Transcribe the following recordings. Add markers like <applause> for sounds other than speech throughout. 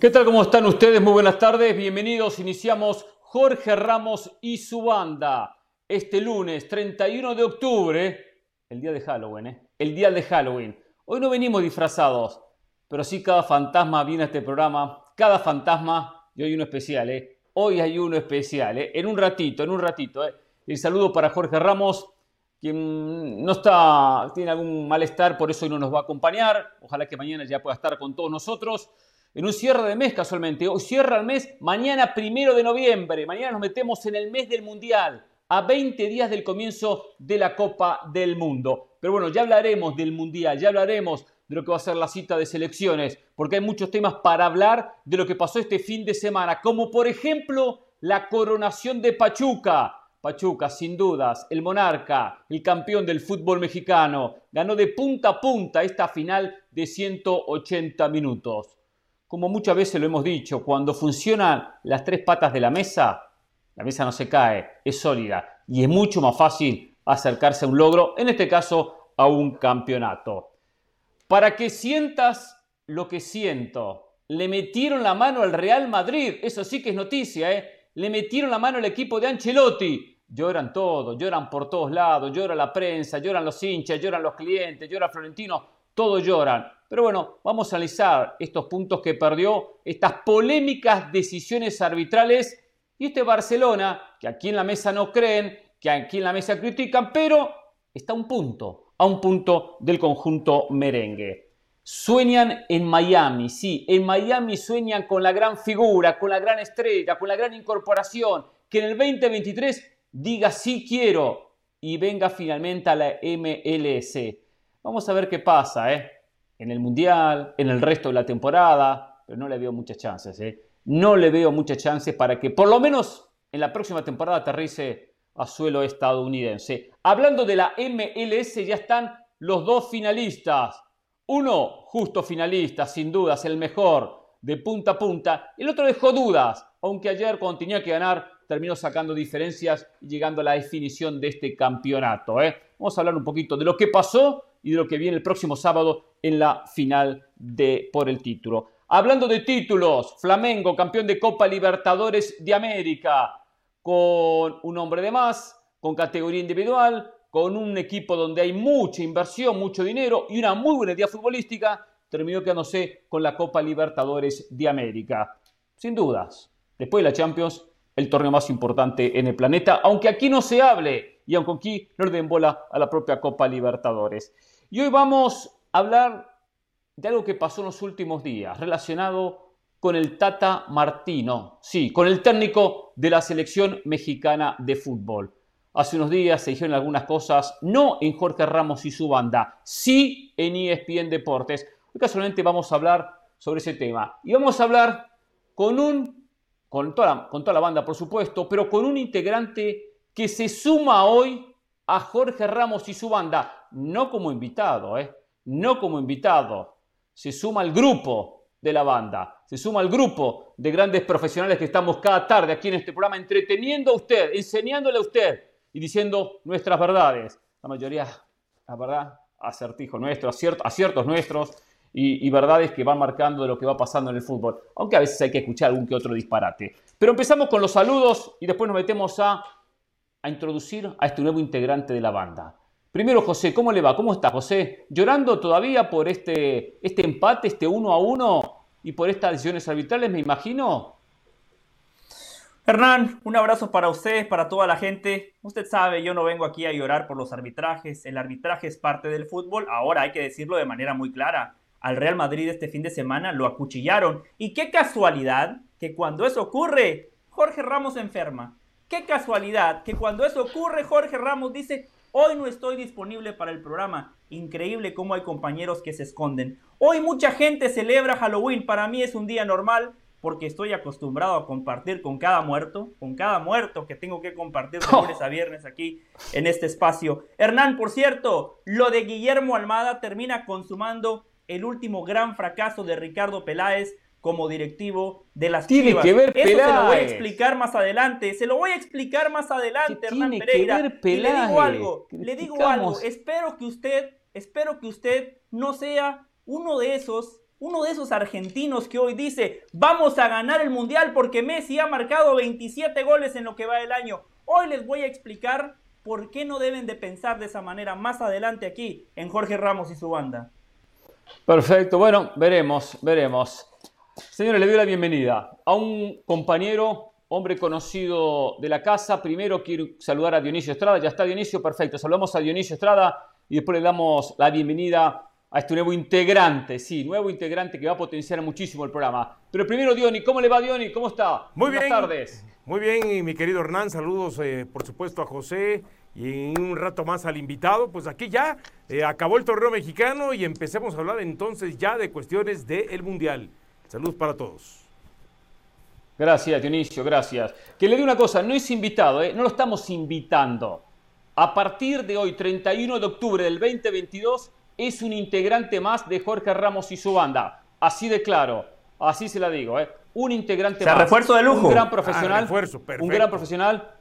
¿Qué tal? ¿Cómo están ustedes? Muy buenas tardes. Bienvenidos. Iniciamos Jorge Ramos y su banda. Este lunes 31 de octubre, el día de Halloween, ¿eh? El día de Halloween. Hoy no venimos disfrazados, pero sí cada fantasma viene a este programa. Cada fantasma, y hoy uno especial, ¿eh? Hoy hay uno especial, ¿eh? En un ratito, en un ratito, ¿eh? El saludo para Jorge Ramos, quien no está, tiene algún malestar, por eso hoy no nos va a acompañar. Ojalá que mañana ya pueda estar con todos nosotros en un cierre de mes casualmente. Hoy cierra el mes, mañana primero de noviembre. Mañana nos metemos en el mes del Mundial, a 20 días del comienzo de la Copa del Mundo. Pero bueno, ya hablaremos del Mundial, ya hablaremos de lo que va a ser la cita de selecciones, porque hay muchos temas para hablar de lo que pasó este fin de semana, como por ejemplo la coronación de Pachuca. Pachuca, sin dudas, el monarca, el campeón del fútbol mexicano, ganó de punta a punta esta final de 180 minutos como muchas veces lo hemos dicho, cuando funcionan las tres patas de la mesa, la mesa no se cae, es sólida y es mucho más fácil acercarse a un logro, en este caso a un campeonato. Para que sientas lo que siento, le metieron la mano al Real Madrid, eso sí que es noticia, ¿eh? le metieron la mano al equipo de Ancelotti. Lloran todos, lloran por todos lados, llora la prensa, lloran los hinchas, lloran los clientes, llora Florentino, todos lloran. Pero bueno, vamos a analizar estos puntos que perdió, estas polémicas decisiones arbitrales y este Barcelona, que aquí en la mesa no creen, que aquí en la mesa critican, pero está a un punto, a un punto del conjunto merengue. Sueñan en Miami, sí, en Miami sueñan con la gran figura, con la gran estrella, con la gran incorporación, que en el 2023 diga sí quiero y venga finalmente a la MLS. Vamos a ver qué pasa, ¿eh? en el Mundial, en el resto de la temporada, pero no le veo muchas chances. ¿eh? No le veo muchas chances para que por lo menos en la próxima temporada aterrice a suelo estadounidense. Hablando de la MLS, ya están los dos finalistas. Uno, justo finalista, sin dudas, el mejor, de punta a punta. El otro dejó dudas, aunque ayer cuando tenía que ganar terminó sacando diferencias y llegando a la definición de este campeonato. ¿eh? Vamos a hablar un poquito de lo que pasó y de lo que viene el próximo sábado en la final de por el título. Hablando de títulos, Flamengo, campeón de Copa Libertadores de América, con un hombre de más, con categoría individual, con un equipo donde hay mucha inversión, mucho dinero y una muy buena idea futbolística, terminó quedándose con la Copa Libertadores de América. Sin dudas, después de la Champions, el torneo más importante en el planeta, aunque aquí no se hable y aunque aquí no le den bola a la propia Copa Libertadores. Y hoy vamos a hablar de algo que pasó en los últimos días, relacionado con el Tata Martino, sí, con el técnico de la selección mexicana de fútbol. Hace unos días se dijeron algunas cosas, no en Jorge Ramos y su banda, sí en ESPN Deportes. Hoy casualmente vamos a hablar sobre ese tema. Y vamos a hablar con un, con toda, con toda la banda por supuesto, pero con un integrante que se suma hoy a Jorge Ramos y su banda, no como invitado, ¿eh? no como invitado, se suma al grupo de la banda, se suma al grupo de grandes profesionales que estamos cada tarde aquí en este programa entreteniendo a usted, enseñándole a usted y diciendo nuestras verdades. La mayoría, la verdad, acertijos nuestros, aciertos nuestros y, y, verdades que van marcando de lo que va pasando en el fútbol, aunque a veces hay que escuchar algún que otro disparate. Pero empezamos con los saludos y después nos metemos a a introducir a este nuevo integrante de la banda. Primero, José, ¿cómo le va? ¿Cómo está, José? ¿Llorando todavía por este, este empate, este uno a uno y por estas decisiones arbitrales, me imagino? Hernán, un abrazo para usted, para toda la gente. Usted sabe, yo no vengo aquí a llorar por los arbitrajes. El arbitraje es parte del fútbol. Ahora hay que decirlo de manera muy clara. Al Real Madrid este fin de semana lo acuchillaron. Y qué casualidad que cuando eso ocurre, Jorge Ramos enferma. Qué casualidad que cuando eso ocurre, Jorge Ramos dice, hoy no estoy disponible para el programa. Increíble cómo hay compañeros que se esconden. Hoy mucha gente celebra Halloween. Para mí es un día normal porque estoy acostumbrado a compartir con cada muerto, con cada muerto que tengo que compartir de lunes a viernes aquí en este espacio. Hernán, por cierto, lo de Guillermo Almada termina consumando el último gran fracaso de Ricardo Peláez como directivo de las tiene Que ver Eso se lo voy a explicar más adelante. Se lo voy a explicar más adelante, Hernán Pereira. y le digo algo, le digo algo. Espero que usted, espero que usted no sea uno de esos Uno de esos argentinos que hoy dice, vamos a ganar el Mundial porque Messi ha marcado 27 goles en lo que va del año. Hoy les voy a explicar por qué no deben de pensar de esa manera más adelante aquí en Jorge Ramos y su banda. Perfecto, bueno, veremos, veremos. Señores, le doy la bienvenida a un compañero, hombre conocido de la casa. Primero quiero saludar a Dionisio Estrada. Ya está Dionisio, perfecto. Saludamos a Dionisio Estrada y después le damos la bienvenida a este nuevo integrante, sí, nuevo integrante que va a potenciar muchísimo el programa. Pero primero, Diony, ¿cómo le va, Diony? ¿Cómo está? Muy Buenas bien. tardes. Muy bien, mi querido Hernán, saludos eh, por supuesto a José y un rato más al invitado. Pues aquí ya eh, acabó el torneo mexicano y empecemos a hablar entonces ya de cuestiones del Mundial. Saludos para todos. Gracias, Dionisio, gracias. Que le diga una cosa, no es invitado, ¿eh? no lo estamos invitando. A partir de hoy, 31 de octubre del 2022, es un integrante más de Jorge Ramos y su banda. Así de claro, así se la digo, ¿eh? Un integrante más. refuerzo de lujo. Un gran profesional. Ah, un gran profesional.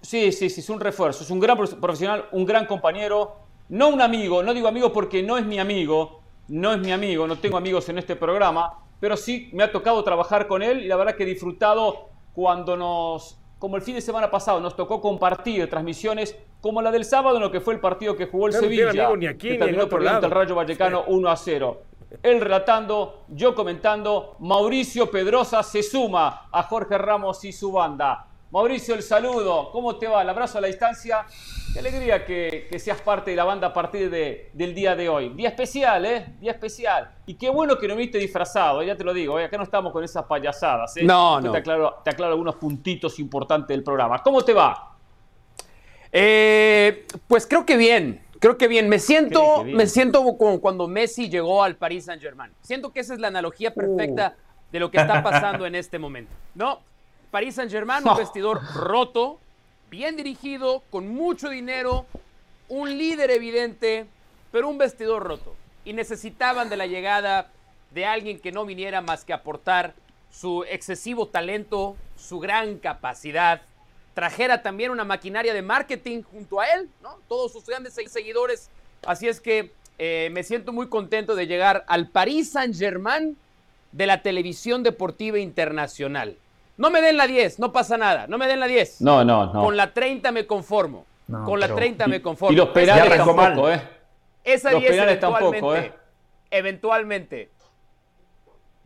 Sí, sí, sí, es un refuerzo. Es un gran profesional, un gran compañero. No un amigo, no digo amigo porque no es mi amigo, no es mi amigo, no tengo amigos en este programa, pero sí me ha tocado trabajar con él y la verdad que he disfrutado cuando nos, como el fin de semana pasado, nos tocó compartir transmisiones como la del sábado en lo que fue el partido que jugó el Sevilla, ni aquí, que terminó perdiendo el Rayo Vallecano 1 a 0. Él relatando, yo comentando, Mauricio Pedrosa se suma a Jorge Ramos y su banda. Mauricio, el saludo, ¿cómo te va? El abrazo a la distancia. Qué alegría que, seas parte de la banda a partir de, del día de hoy. Día especial, ¿eh? Día especial. Y qué bueno que no viste disfrazado, ya te lo digo, ¿eh? acá no estamos con esas payasadas. ¿eh? No, no. Te aclaro, te aclaro algunos puntitos importantes del programa. ¿Cómo te va? Eh, pues creo que bien, creo que bien. Me siento, me siento como cuando Messi llegó al Paris Saint Germain. Siento que esa es la analogía perfecta uh. de lo que está pasando en este momento, ¿no? Paris Saint Germain, un vestidor roto, bien dirigido, con mucho dinero, un líder evidente, pero un vestidor roto. Y necesitaban de la llegada de alguien que no viniera más que aportar su excesivo talento, su gran capacidad, trajera también una maquinaria de marketing junto a él, ¿no? Todos sus grandes seguidores. Así es que eh, me siento muy contento de llegar al Paris Saint-Germain de la televisión deportiva internacional. No me den la 10, no pasa nada. No me den la 10. No, no, no. Con la 30 me conformo. Con la 30 me conformo. Y los penales tampoco, ¿eh? Esa los 10 eventualmente, tampoco, ¿eh? eventualmente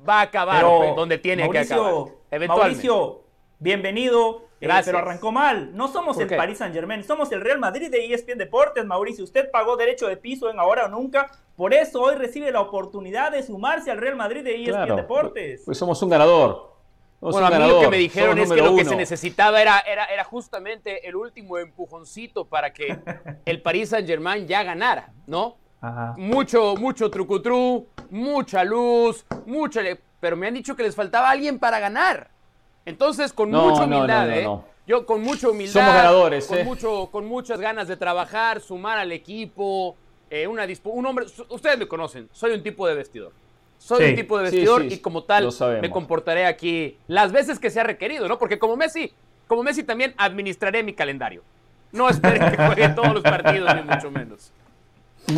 va a acabar donde tiene que acabar. Eventualmente. Mauricio, bienvenido. Eh, pero arrancó mal. No somos el Paris Saint Germain, somos el Real Madrid de ESPN Deportes, Mauricio. Usted pagó derecho de piso en Ahora o Nunca. Por eso hoy recibe la oportunidad de sumarse al Real Madrid de ESPN Deportes. Pues somos un ganador. Bueno, a mí lo que me dijeron es que lo que se necesitaba era, era, era justamente el último empujoncito para que el Paris Saint Germain ya ganara, ¿no? Mucho, mucho trucutru, mucha luz, mucha... Pero me han dicho que les faltaba alguien para ganar. Entonces, con mucha humildad, ¿eh? Yo con mucha humildad. Somos ganadores, con, ¿eh? mucho, con muchas ganas de trabajar, sumar al equipo, eh, una un hombre. Ustedes me conocen, soy un tipo de vestidor. Soy un tipo de vestidor y como tal me comportaré aquí las veces que sea requerido, ¿no? Porque como Messi, como Messi también administraré mi calendario. No esperen que juegue todos los partidos, ni mucho menos.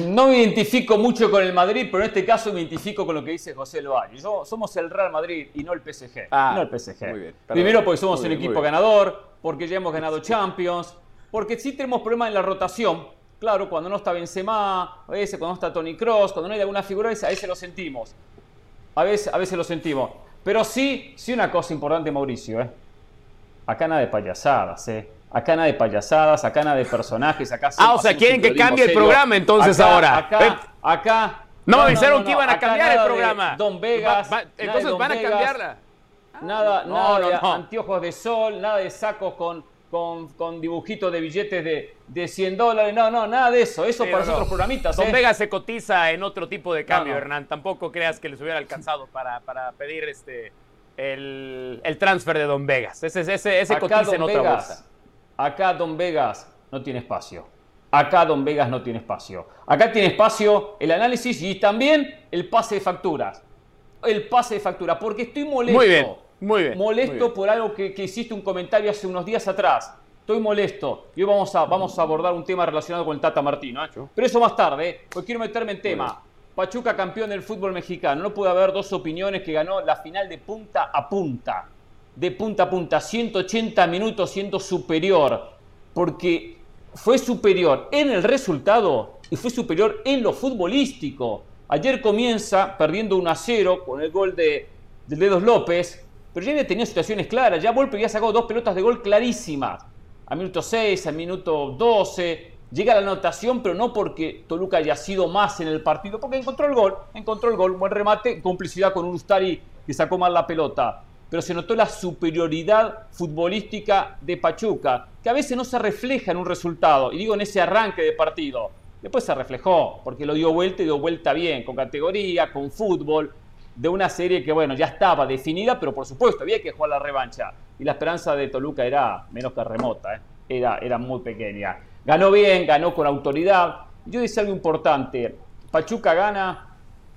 No me identifico mucho con el Madrid, pero en este caso me identifico con lo que dice José Loario. Yo, somos el Real Madrid y no el PSG. Ah, no el PSG. Primero porque somos un equipo ganador, porque ya hemos ganado Champions, porque sí tenemos problemas en la rotación. Claro, cuando no está Benzema, a veces cuando no está Tony Cross, cuando no hay alguna figura, a veces lo sentimos. A veces, a veces lo sentimos. Pero sí, sí una cosa importante, Mauricio. ¿eh? Acá nada de payasadas, ¿eh? Acá nada de payasadas, acá nada de personajes, acá Ah, o sea, quieren que cambie el programa entonces ahora. Acá, acá. No, me dijeron que iban a cambiar el programa. Don Vegas. entonces van a cambiarla. Nada, nada de anteojos de sol, nada de sacos con, con, con dibujitos de billetes de, de 100 dólares. No, no, nada de eso. Eso para los otros programitas. Don ¿eh? Vegas se cotiza en otro tipo de cambio, Hernán. Tampoco creas que les hubiera alcanzado para, para pedir este el, el transfer de Don Vegas. Ese, ese, ese cotiza en otra bolsa. Acá Don Vegas no tiene espacio. Acá Don Vegas no tiene espacio. Acá tiene espacio el análisis y también el pase de facturas. El pase de factura, porque estoy molesto. Muy bien, muy bien. Molesto por algo que, hiciste un comentario hace unos días atrás. Estoy molesto. Y hoy vamos a, vamos a abordar un tema relacionado con el Tata Martino. ¿eh? Pero eso más tarde, ¿eh? porque quiero meterme en tema. Pachuca campeón del fútbol mexicano. No puede haber dos opiniones que ganó la final de punta a punta. De punta a punta, 180 minutos siendo superior. Porque fue superior en el resultado y fue superior en lo futbolístico. Ayer comienza perdiendo 1 a 0 con el gol de, de Dedos López, pero ya había tenido situaciones claras. Ya Volpe había sacado dos pelotas de gol clarísimas. A minuto 6, a minuto 12. Llega la anotación, pero no porque Toluca haya sido más en el partido, porque encontró el gol, encontró el gol, buen remate, complicidad con un Ustari que sacó mal la pelota pero se notó la superioridad futbolística de Pachuca, que a veces no se refleja en un resultado, y digo en ese arranque de partido. Después se reflejó, porque lo dio vuelta y dio vuelta bien, con categoría, con fútbol, de una serie que, bueno, ya estaba definida, pero por supuesto había que jugar la revancha. Y la esperanza de Toluca era menos que remota, ¿eh? era, era muy pequeña. Ganó bien, ganó con autoridad. Yo decía algo importante, Pachuca gana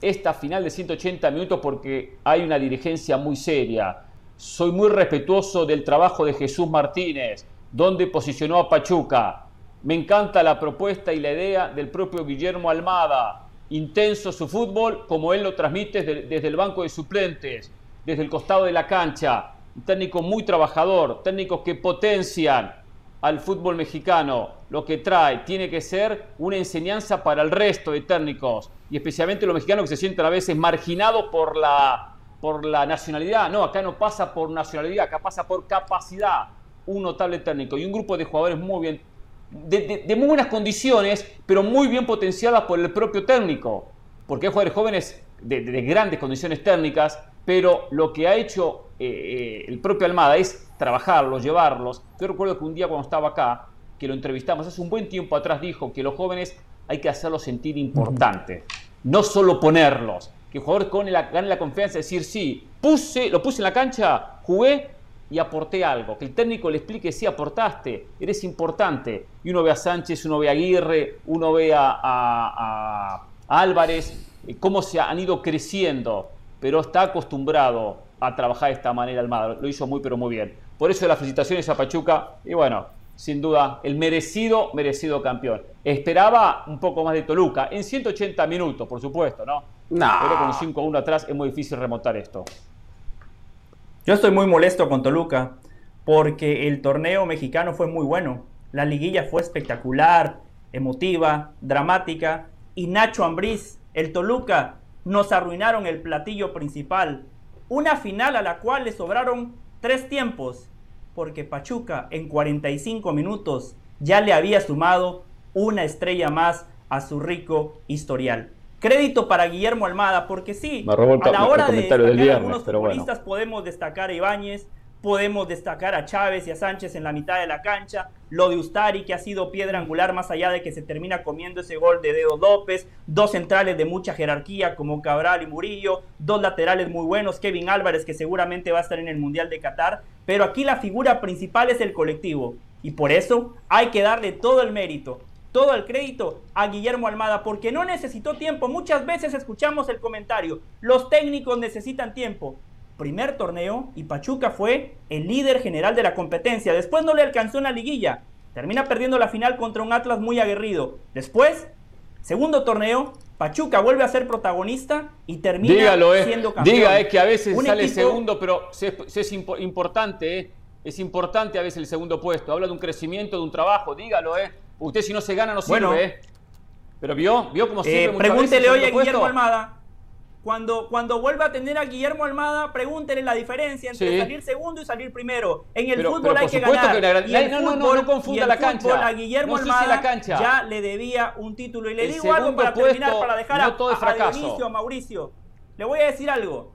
esta final de 180 minutos porque hay una dirigencia muy seria. Soy muy respetuoso del trabajo de Jesús Martínez, donde posicionó a Pachuca. Me encanta la propuesta y la idea del propio Guillermo Almada. Intenso su fútbol como él lo transmite desde, el banco de suplentes, desde el costado de la cancha. Un técnico muy trabajador, técnicos que potencian al fútbol mexicano. Lo que trae tiene que ser una enseñanza para el resto de técnicos y especialmente los mexicanos que se sienten a veces marginados por la por la nacionalidad. No, acá no pasa por nacionalidad, acá pasa por capacidad. Un notable técnico y un grupo de jugadores muy bien, de, muy buenas condiciones, pero muy bien potenciadas por el propio técnico. Porque hay jugadores jóvenes de, grandes condiciones técnicas, pero lo que ha hecho eh, eh, el propio Almada es trabajarlos, llevarlos. Yo recuerdo que un día cuando estaba acá, que lo entrevistamos hace un buen tiempo atrás, dijo que los jóvenes hay que hacerlos sentir importantes, no solo ponerlos que el jugador con la, gane la confianza de decir, sí, puse, lo puse en la cancha, jugué y aporté algo. Que el técnico le explique, sí, aportaste, eres importante. Y uno ve a Sánchez, uno ve a Aguirre, uno ve a, Álvarez, eh, cómo se han ido creciendo, pero está acostumbrado a trabajar de esta manera Almada. Lo hizo muy, pero muy bien. Por eso las felicitaciones a Pachuca. Y bueno, sin duda, el merecido, merecido campeón. Esperaba un poco más de Toluca, en 180 minutos, por supuesto, ¿no? No. Pero con 5 a 1 atrás es muy difícil remontar esto. Yo estoy muy molesto con Toluca, porque el torneo mexicano fue muy bueno. La liguilla fue espectacular, emotiva, dramática, y Nacho Ambriz, el Toluca, nos arruinaron el platillo principal. Una final a la cual le sobraron tres tiempos porque Pachuca en 45 minutos ya le había sumado una estrella más a su rico historial. Crédito para Guillermo Almada, porque sí, a la hora de destacar a algunos futbolistas podemos destacar a Ibáñez, podemos destacar a Chávez y a Sánchez en la mitad de la cancha, lo de Ustari que ha sido piedra angular más allá de que se termina comiendo ese gol de Dedo López, dos centrales de mucha jerarquía como Cabral y Murillo, dos laterales muy buenos, Kevin Álvarez que seguramente va a estar en el Mundial de Qatar, pero aquí la figura principal es el colectivo. Y por eso hay que darle todo el mérito, todo el crédito a Guillermo Almada, porque no necesitó tiempo. Muchas veces escuchamos el comentario, los técnicos necesitan tiempo primer torneo y Pachuca fue el líder general de la competencia. Después no le alcanzó en la liguilla. Termina perdiendo la final contra un Atlas muy aguerrido. Después, segundo torneo, Pachuca vuelve a ser protagonista y termina eh. siendo campeón. Diga, es que a veces sale segundo, pero es, importante, eh. Es importante a veces el segundo puesto. Habla de un crecimiento, de un trabajo. Dígalo, ¿eh? Usted si no se gana no sirve, ¿eh? Pero vio, vio cómo sirve. Eh, pregúntele hoy a Guillermo Almada cuando, cuando vuelva a tener a Guillermo Almada, pregúntenle la diferencia entre salir segundo y salir primero. En el fútbol hay que ganar. no, no, no, no confunda la cancha. A Guillermo Almada ya le debía un título. Y le digo algo para terminar, para dejar a, a Dionisio, a Mauricio. Le voy a decir algo.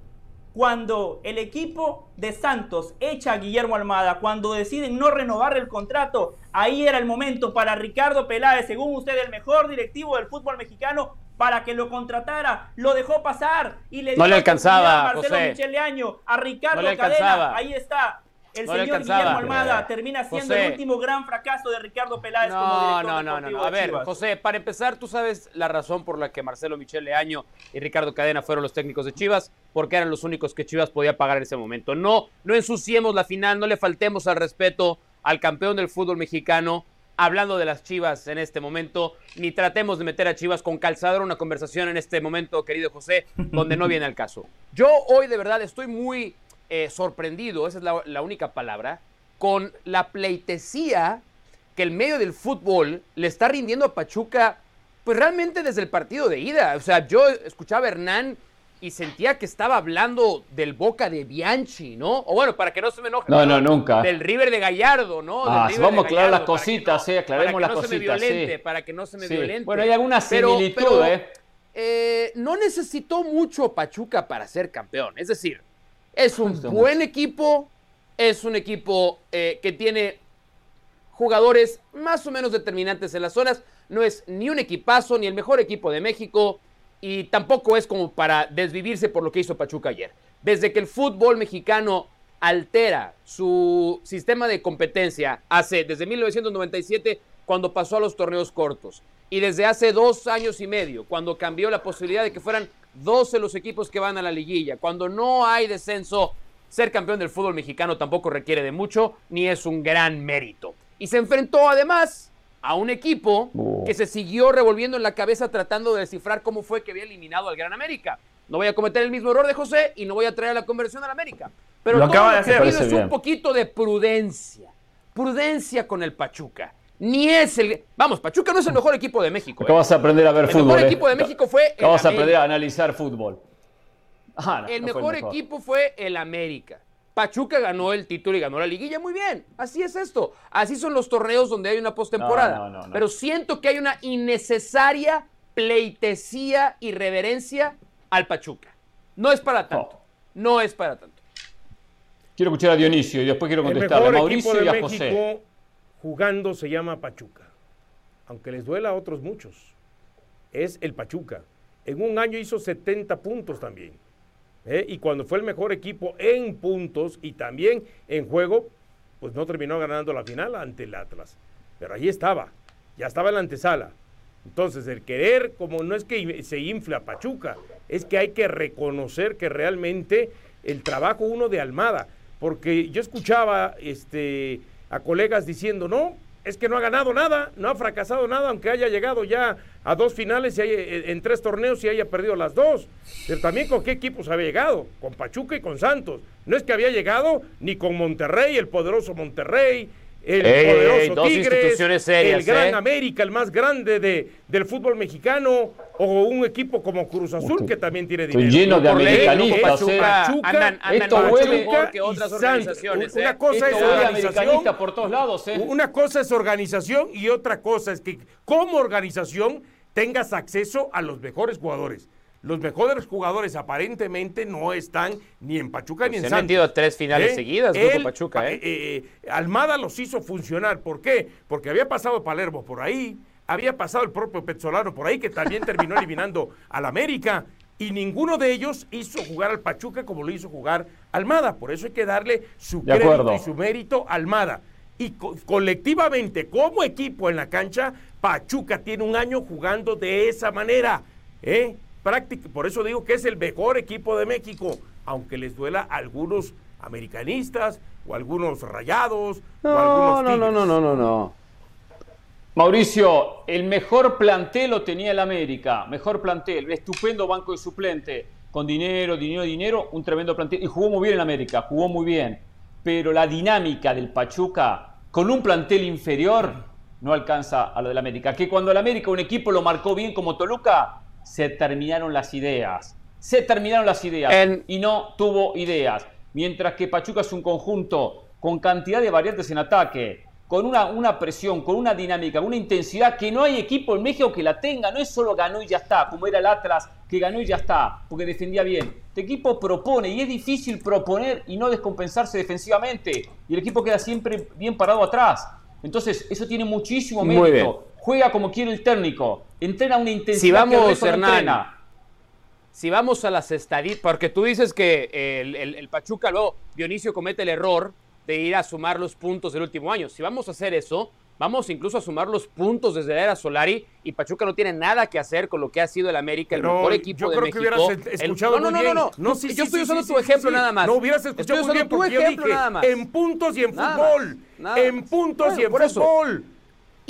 Cuando el equipo de Santos echa a Guillermo Almada, cuando deciden no renovar el contrato, ahí era el momento para Ricardo Peláez, según usted, el mejor directivo del fútbol mexicano, para que lo contratara, lo dejó pasar y le dio no le alcanzaba, a Marcelo Michele Año, a Ricardo Cadena, ahí está. El señor Guillermo Almada termina siendo el último gran fracaso de Ricardo Peláez no, como director no, no, no, A ver, José, para empezar, tú sabes la razón por la que Marcelo Michele Año y Ricardo Cadena fueron los técnicos de Chivas, porque eran los únicos que Chivas podía pagar en ese momento. No, no ensuciemos la final, no le faltemos al respeto al campeón del fútbol mexicano hablando de las Chivas en este momento, ni tratemos de meter a Chivas con calzador una conversación en este momento, querido José, donde no viene al caso. <laughs> Yo hoy de verdad estoy muy eh, sorprendido, esa es la, la única palabra, con la pleitesía que el medio del fútbol le está rindiendo a Pachuca, pues realmente desde el partido de ida. O sea, yo escuchaba a Hernán y sentía que estaba hablando del Boca de Bianchi, ¿no? O bueno, para que no se me enoje. No, no, nunca. Del River de Gallardo, ¿no? Ah, Del vamos a aclarar las cositas, que sí, aclaremos para las que no se me cositas, violente, sí. Para que no se me Sí. violente. Bueno, hay alguna Pero- similitud, pero, ¿eh? eh, no necesitó mucho Pachuca para ser campeón. Es decir, es un buen equipo, es un equipo eh, que tiene jugadores más o menos determinantes en las zonas. No es ni un equipazo, ni el mejor equipo de México, y tampoco es como para desvivirse por lo que hizo Pachuca ayer. Desde que el fútbol mexicano altera su sistema de competencia hace desde 1997 cuando pasó a los torneos cortos y desde hace dos años y medio cuando cambió la posibilidad de que fueran 12 los equipos que van a la liguilla cuando no hay descenso ser campeón del fútbol mexicano tampoco requiere de mucho ni es un gran mérito y se enfrentó además a un equipo Oh. que se siguió revolviendo en la cabeza tratando de descifrar cómo fue que había eliminado al Gran América. No voy a cometer el mismo error de José y no voy a traer la conversión al América. Pero Lo todo acaba de lo que hacer. pido Parece es bien. un poquito de prudencia. Prudencia con el Pachuca. Ni es el. Vamos, Pachuca no es el mejor equipo de México. Acá ¿eh? vas a aprender a ver El fútbol. mejor ¿eh? equipo de México fue el Acá vas a aprender a analizar fútbol. Ah, no, El no mejor equipo fue el América. Pachuca ganó el título y ganó la liguilla. Muy bien, así es esto. Así son los torneos donde hay una postemporada. No, no, no, no. Pero siento que hay una innecesaria pleitesía y reverencia al Pachuca. No es para tanto. No es para tanto. Quiero escuchar a Dionisio y después quiero El contestarle a mejor Mauricio y a México José. Jugando se llama Pachuca. Aunque les duela a otros muchos. Es el Pachuca. En un año hizo 70 puntos también. ¿eh? Y cuando fue el mejor equipo en puntos y también en juego, pues no terminó ganando la final ante el Atlas. Pero ahí estaba. Ya estaba en la antesala. Entonces, el querer, como no es que se infle a Pachuca, es que hay que reconocer que realmente el trabajo uno de Almada, porque yo escuchaba este, a colegas diciendo, no, es que no ha ganado nada, no ha fracasado nada, aunque haya llegado ya a dos finales y haya- eh, en tres torneos y haya perdido las dos. Pero también con qué equipos había llegado, con Pachuca y con Santos. No es que había llegado ni con Monterrey, el poderoso Monterrey, el Ey, poderoso ey, dos Tigres, instituciones serias, el Gran ¿eh? América, el más grande de, del fútbol mexicano, o un equipo como Cruz Azul, que también tiene Estoy dinero. lleno de americanistas. ¿eh? Andan, andan esto mucho huele- mejor que otras organizaciones. Una ¿eh? cosa Esto es organización. por todos lados, ¿eh? Una cosa es organización y otra cosa es que como organización tengas acceso a los mejores jugadores. Los mejores jugadores aparentemente no están ni en Pachuca ni en Se han Santos. metido tres finales ¿Eh? seguidas, Grupo Él, Pachuca, ¿eh? eh, Almada los hizo funcionar. ¿Por qué? Porque había pasado Palermo por ahí, había pasado el propio Pezzolano por ahí, que también terminó <laughs> eliminando al América. Y ninguno de ellos hizo jugar al Pachuca como lo hizo jugar Almada. Por eso hay que darle su De crédito acuerdo. y su mérito a Almada. Y co- colectivamente, como equipo en la cancha, Pachuca tiene un año jugando de esa manera. ¿eh? Práctica- por eso digo que es el mejor equipo de México, aunque les duela a algunos americanistas o algunos rayados o No, algunos no, no, no, no, no, no. Mauricio, el mejor plantel lo tenía el América. Mejor plantel, estupendo banco de suplente. Con dinero, dinero, dinero, un tremendo plantel. Y jugó muy bien el América, jugó muy bien. Pero la dinámica del Pachuca, con un plantel inferior, no alcanza a lo del América. Que cuando el América, un equipo lo marcó bien como Toluca, se terminaron las ideas. Se terminaron las ideas. Y no tuvo ideas. Mientras que Pachuca es un conjunto con cantidad de variantes en ataque, con una, una presión, con una dinámica, una intensidad que no hay equipo en México que la tenga. No es solo ganó y ya está, como era el Atlas, que ganó y ya está, porque defendía bien. Este equipo propone y es difícil proponer y no descompensarse defensivamente. Y el equipo queda siempre bien parado atrás. Entonces, eso tiene muchísimo mérito. Bien. Juega como quiere el técnico. Entrena una intensidad Si vamos, que el no Hernán, entrena. Si vamos a las estadísticas, porque tú dices que el, el- el Pachuca luego Dionisio comete el error de ir a sumar los puntos del último año. Si vamos a hacer eso, vamos incluso a sumar los puntos desde la era Solari y Pachuca no tiene nada que hacer con lo que ha sido el América, el Pero mejor equipo yo de creo que México. hubieras El- escuchado no, no, muy no, bien. no, no. sí, yo sí, estoy sí, usando sí, tu sí, ejemplo sí. nada más. No hubieras Estoy escuchado muy usando bien tu porque yo ejemplo dije nada más. en puntos y en Nada fútbol. más, nada en puntos Bueno, y en por eso.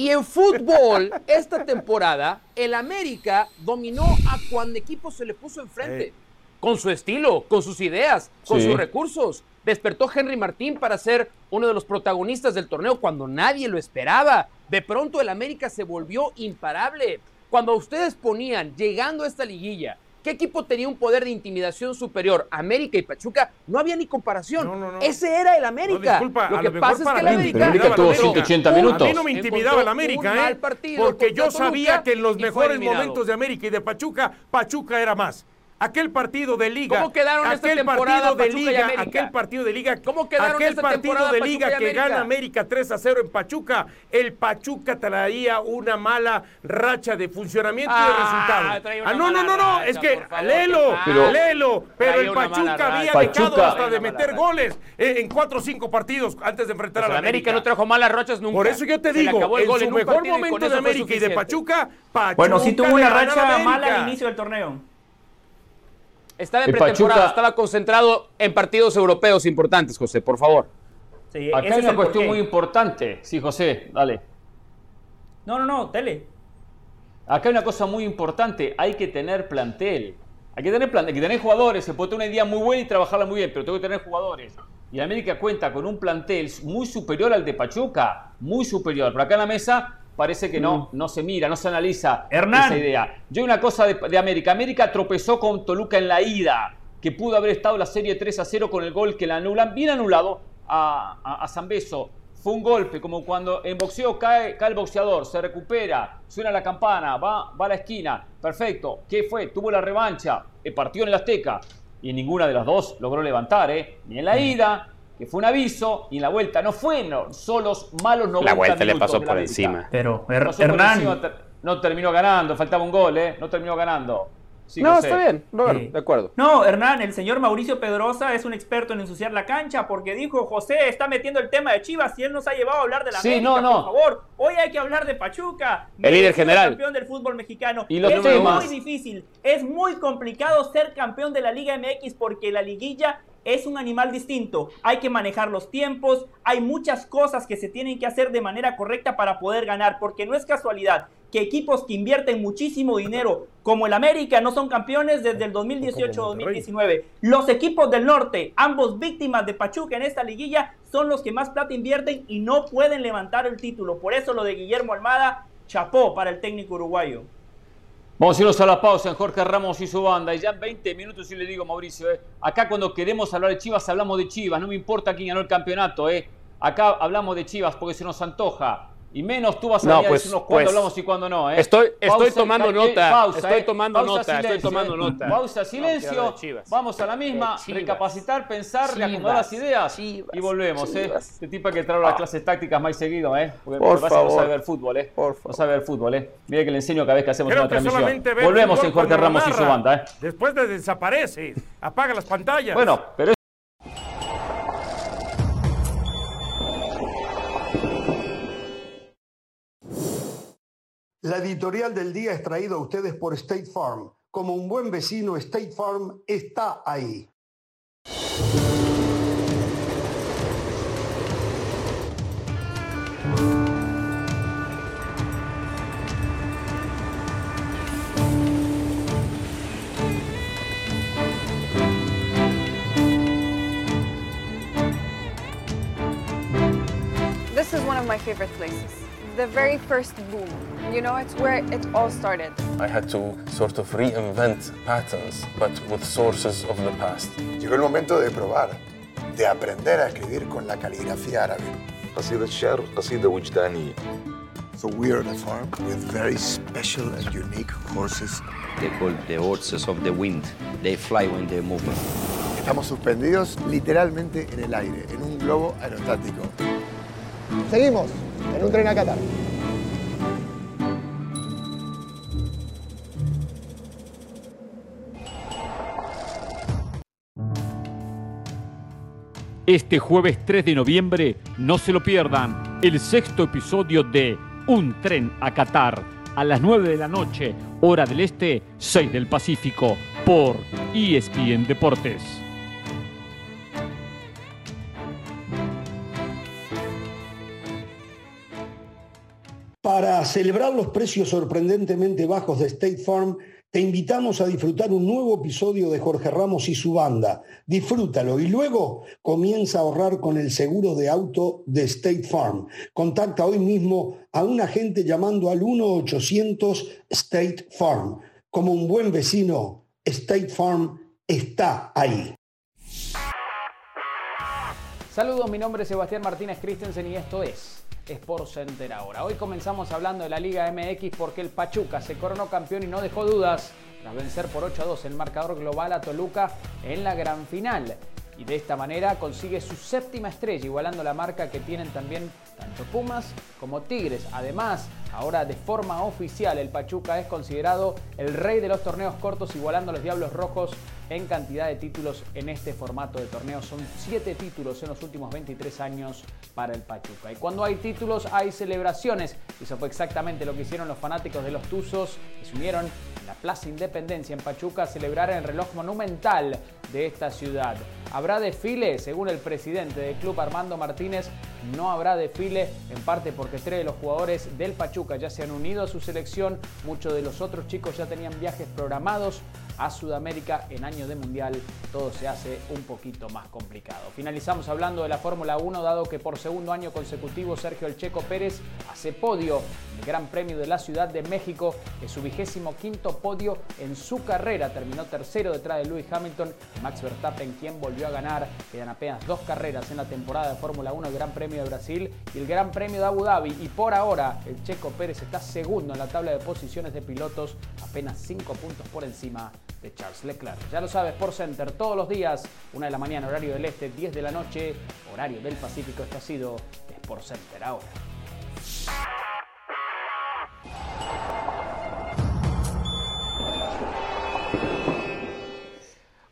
Y en fútbol, esta temporada, el América dominó a cuando equipo se le puso enfrente. Con su estilo, con sus ideas, con sus recursos. Despertó Henry Martín para ser uno de los protagonistas del torneo cuando nadie lo esperaba. De pronto el América se volvió imparable. Cuando ustedes ponían, llegando a esta liguilla, ¿Qué equipo tenía un poder de intimidación superior? América y Pachuca. No había ni comparación. No, no, no. Ese era el América. disculpa, lo que pasa es que el América, América tuvo 180 minutos. A mí no me intimidaba el América, ¿eh? Porque yo sabía que en los mejores momentos de América y de Pachuca, Pachuca era más aquel partido de liga. ¿Cómo quedaron aquel esta temporada partido de liga, aquel partido de liga, ¿Cómo quedaron aquel esta partido de liga que gana América 3 a 0 en Pachuca, el Pachuca traía una mala racha de funcionamiento y de ah, resultado. Ah, no, no, no, no, es que léelo, pero, léelo, pero el Pachuca había dejado hasta de meter goles en cuatro o cinco partidos antes de enfrentar pues a la América. no trajo malas rachas nunca. Por eso yo te digo, en su mejor momento de América y de Pachuca, Pachuca Bueno, sí tuvo una racha mala al inicio del torneo. Estaba en pretemporada, estaba concentrado en partidos europeos importantes, José, por favor. Sí, Acá hay una cuestión muy importante. Sí, José, dale. No, no, no, dale. Acá hay una cosa muy importante. Hay que tener plantel. Hay que tener plantel, hay que tener jugadores. Se puede tener una idea muy buena y trabajarla muy bien, pero tengo que tener jugadores. Y América cuenta con un plantel muy superior al de Pachuca. Muy superior. Pero acá en la mesa parece que no, mm. no se mira, no se analiza esa idea. Yo una cosa de, América. América tropezó con Toluca en la ida, que pudo haber estado la serie 3 a 0 con el gol que la anulan, bien anulado a, a, San Beso. Fue un golpe, como cuando en boxeo cae, cae el boxeador, se recupera, suena la campana, va, va a la esquina. Perfecto. ¿Qué fue? Tuvo la revancha, el partido en el Azteca. Y ninguna de las dos logró levantar, ¿eh? Ni en la mm. ida, que fue un aviso y en la vuelta no fue no, solos malos 90 La vuelta le pasó por encima. Pero Hernán no terminó ganando, faltaba un gol, ¿eh? No terminó ganando. no, está bien, de acuerdo. No, Hernán, el señor Mauricio Pedrosa es un experto en ensuciar la cancha porque dijo, José está metiendo el tema de Chivas y él nos ha llevado a hablar de la sí, no, no. por favor. Hoy hay que hablar de Pachuca. El líder general. campeón del fútbol mexicano. Y es muy difícil, es muy complicado ser campeón de la Liga MX porque la liguilla es un animal distinto. Hay que manejar los tiempos, hay muchas cosas que se tienen que hacer de manera correcta para poder ganar, porque no es casualidad que equipos que invierten muchísimo dinero, como el América, no son campeones desde el 2018-2019. Los equipos del norte, ambos víctimas de Pachuca en esta liguilla, son los que más plata invierten y no pueden levantar el título. Por eso lo de Guillermo Almada, chapó para el técnico uruguayo. Vamos a irnos a la pausa en Jorge Ramos y su banda. Y ya en 20 minutos y le digo, Mauricio, eh, acá cuando queremos hablar de Chivas, hablamos de Chivas. No me importa quién ganó el campeonato. Eh. Acá hablamos de Chivas porque se nos antoja. Y menos tú vas a no, pues, decirnos cuándo pues, hablamos y cuándo no. ¿eh? Estoy, estoy tomando nota. Pausa, estoy eh. tomando nota. estoy tomando nota. Pausa, silencio. vamos a la misma. Recapacitar, pensar, reacomodar las ideas. y volvemos. ¿eh? Este tipo que traer las clases tácticas más seguido. ¿eh? Porque Por favor. no sabe ver fútbol. ¿eh? No sabe ver fútbol. ¿eh? Mire que le enseño cada vez que hacemos una transmisión. Volvemos en Jorge Ramos y su banda. ¿eh? Después de desaparece. Apaga las pantallas. Bueno, pero La editorial del día es traída a ustedes por State Farm. Como un buen vecino, State Farm está ahí. This is one of my favorite places the very first boom. You know, it's where it all started. I had to sort of reinvent patterns, but with sources of the past. Llegó el momento de probar, de aprender a escribir con la caligrafía árabe. قصيدة شعر قصيدة وجدانية. So we are a farm with very special and unique horses. They're called the horses of the wind. They fly when they're moving. Estamos suspendidos literalmente en el aire, en un globo aerostático. Seguimos en un tren a Qatar. Este jueves 3 de noviembre, no se lo pierdan, el sexto episodio de Un tren a Qatar, a las 9 de la noche, hora del este, 6 del Pacífico, por ESPN Deportes. Para celebrar los precios sorprendentemente bajos de State Farm, te invitamos a disfrutar un nuevo episodio de Jorge Ramos y su banda. Disfrútalo y luego comienza a ahorrar con el seguro de auto de State Farm. Contacta hoy mismo a un agente llamando al 1-800 State Farm. Como un buen vecino, State Farm está ahí. Saludos, mi nombre es Sebastián Martínez Christensen y esto es Sport Center ahora. Hoy comenzamos hablando de la Liga MX porque el Pachuca se coronó campeón y no dejó dudas tras vencer por 8 a 2 el marcador global a Toluca en la gran final. Y de esta manera consigue su séptima estrella, igualando la marca que tienen también tanto Pumas como Tigres. Además, ahora de forma oficial, el Pachuca es considerado el rey de los torneos cortos, igualando a los Diablos Rojos en cantidad de títulos en este formato de torneo. Son 7 títulos en los últimos 23 años para el Pachuca. Y cuando hay títulos hay celebraciones. Eso fue exactamente lo que hicieron los fanáticos de los Tuzos, que se unieron en la Plaza Independencia en Pachuca a celebrar el reloj monumental de esta ciudad. ¿Habrá desfile? Según el presidente del club Armando Martínez, no habrá desfile, en parte porque tres de los jugadores del Pachuca ya se han unido a su selección, muchos de los otros chicos ya tenían viajes programados a Sudamérica en año de mundial, todo se hace un poquito más complicado. Finalizamos hablando de la Fórmula 1, dado que por segundo año consecutivo Sergio El Checo Pérez hace podio en el Gran Premio de la Ciudad de México, es su vigésimo quinto podio en su carrera. Terminó tercero detrás de Lewis Hamilton Max Verstappen, quien volvió a ganar. Quedan apenas dos carreras en la temporada de Fórmula 1, el Gran Premio de Brasil y el Gran Premio de Abu Dhabi. Y por ahora, el Checo Pérez está segundo en la tabla de posiciones de pilotos, apenas cinco puntos por encima de Charles Leclerc. Ya lo sabes, por Center todos los días, una de la mañana, horario del este, 10 de la noche, horario del Pacífico. Esto ha sido Sport Center ahora.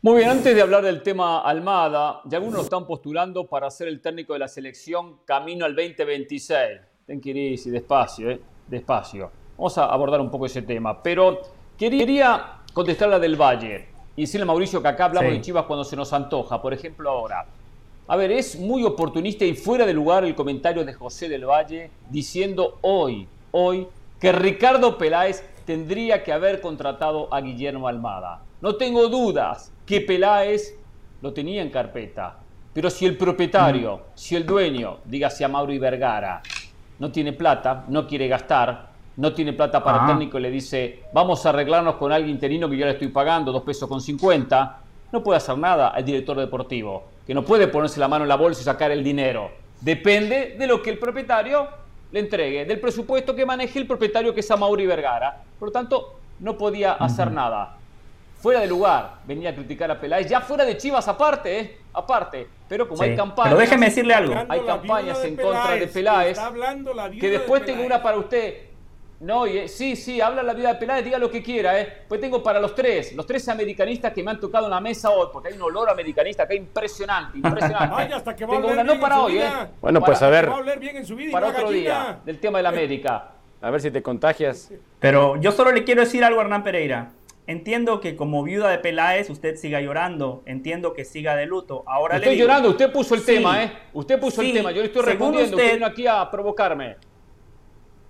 Muy bien, antes de hablar del tema Almada, ya algunos están postulando para ser el técnico de la selección camino al 2026. Ten que ir despacio, eh, despacio. Vamos a abordar un poco ese tema, pero quería contestar la del Valle y decirle a Mauricio que acá hablamos de Chivas cuando se nos antoja, por ejemplo ahora. A ver, es muy oportunista y fuera de lugar el comentario de José del Valle diciendo hoy, hoy, que Ricardo Peláez tendría que haber contratado a Guillermo Almada. No tengo dudas que Peláez lo tenía en carpeta, pero si el propietario, mm. si el dueño, dígase a Mauro y Vergara, no tiene plata, no quiere gastar, no tiene plata para el técnico y le dice, vamos a arreglarnos con alguien interino que yo le estoy pagando dos pesos con 50, no puede hacer nada el director deportivo, que no puede ponerse la mano en la bolsa y sacar el dinero. Depende de lo que el propietario le entregue, del presupuesto que maneje el propietario que es Amauri Vergara. Por lo tanto, no podía hacer nada. Fuera de lugar, venía a criticar a Peláez, ya fuera de Chivas aparte, ¿eh? Aparte. Pero como hay campañas. Pero déjeme decirle algo. Hay campañas en contra de Peláez. Que después tengo una para usted. No, y, sí, sí, habla la vida de Peláez, diga lo que quiera, ¿eh? Pues tengo para los tres, los tres americanistas que me han tocado en la mesa hoy, porque hay un olor americanista que es impresionante, impresionante. <laughs> Ay, hasta que va tengo a una no para hoy, ¿eh? Bueno, pues a ver. Va a oler bien en su vida para otro día, del tema del América. <laughs> A ver si te contagias. Pero yo solo le quiero decir algo a Hernán Pereira. Entiendo que como viuda de Peláez usted siga llorando, entiendo que siga de luto. Ahora estoy le digo, llorando, usted puso el Sí. tema, ¿eh? Usted puso el tema, yo le estoy respondiendo, usted- usted vino aquí a provocarme.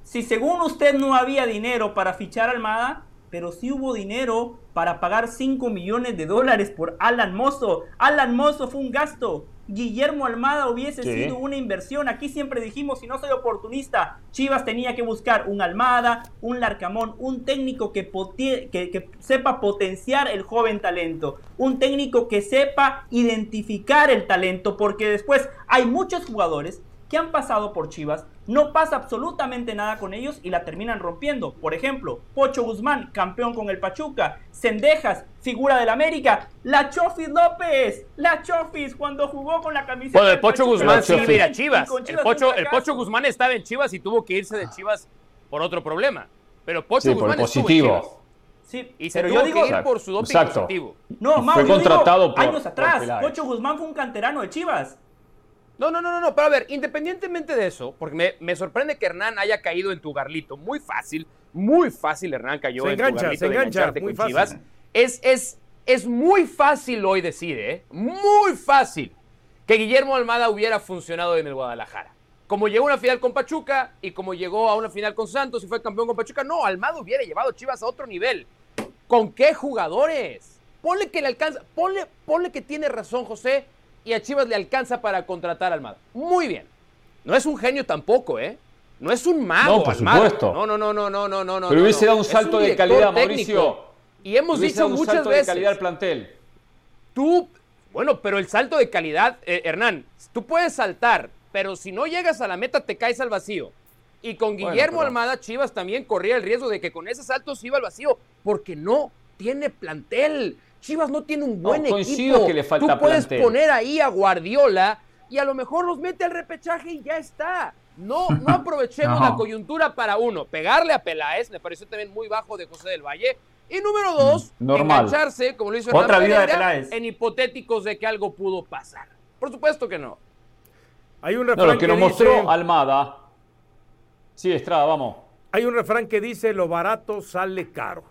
Si según usted no había dinero para fichar a Almada, pero sí hubo dinero para pagar 5 millones de dólares por Alan Mozo. Alan Mozo fue un gasto. Guillermo Almada hubiese sido una inversión. Aquí siempre dijimos, si no soy oportunista, Chivas tenía que buscar un Almada, un Larcamón, un técnico que, que sepa potenciar el joven talento, un técnico que sepa identificar el talento, porque después hay muchos jugadores que han pasado por Chivas, no pasa absolutamente nada con ellos y la terminan rompiendo. Por ejemplo, Pocho Guzmán, campeón con el Pachuca, Cendejas, figura del América, La Chofis López, La Chofis cuando jugó con la camiseta. Bueno, el Pocho Pachuca. Guzmán sí iba a Chivas. El Pocho, el. Pocho Guzmán estaba en Chivas y tuvo que irse de Chivas por otro problema. Pero Pocho Sí, por Guzmán estuvo en positivo. Chivas. Sí, Y se pero tuvo yo digo, que ir por su doping Exacto. positivo. no, Mau, fue yo digo, contratado por- años por atrás. Pocho Guzmán fue un canterano de Chivas. No, no, no, no, no, pero a ver, independientemente de eso, porque me, me sorprende que Hernán haya caído en tu garlito. Muy fácil, muy fácil Hernán cayó Se en engancha, tu garlito se de engancha, engancharte muy con fácil. Chivas. Es, es, es muy fácil hoy decir, ¿eh? Muy fácil que Guillermo Almada hubiera funcionado en el Guadalajara. como llegó a una final con Pachuca y como llegó a una final con Santos y fue campeón con Pachuca, no, Almada hubiera llevado Chivas a otro nivel. ¿Con qué jugadores? Ponle que le alcanza, ponle, ponle que tiene razón José y a Chivas le alcanza para contratar a Almada. Muy bien. No es un genio tampoco, ¿eh? No es un mago. No, por Almada. supuesto. No, no, no, no, no, no, no. Pero hubiese dado un salto de calidad, técnico. Mauricio. Y hemos dicho dado un muchas salto veces. de calidad al plantel. Tú, bueno, pero el salto de calidad, eh, Hernán, tú puedes saltar, pero si no llegas a la meta te caes al vacío. Y con Bueno, Guillermo pero- Almada, Chivas también corría el riesgo de que con ese salto se iba al vacío, porque no tiene plantel. Chivas no tiene un buen coincido equipo. que le falta Tú puedes plantel. poner ahí a Guardiola y a lo mejor los mete al repechaje y ya está. No, no <laughs> aprovechemos No. la coyuntura para uno, pegarle a Peláez, me pareció también muy bajo de José del Valle. Y número dos, Mm, normal. engancharse, como lo hizo Otra Hernán vida de Pereira, Peláez. en hipotéticos de que algo pudo pasar. Por supuesto que no. Hay un No, refrán lo que nos dice- mostró Almada. Sí, Estrada, vamos. Hay un refrán que dice lo barato sale caro.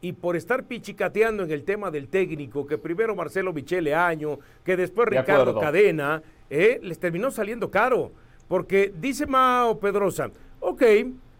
Y por estar pichicateando en el tema del técnico, que primero Marcelo Michele Año, que después De Ricardo acuerdo. Cadena, eh, les terminó saliendo caro. Porque dice Mao Pedrosa, ok,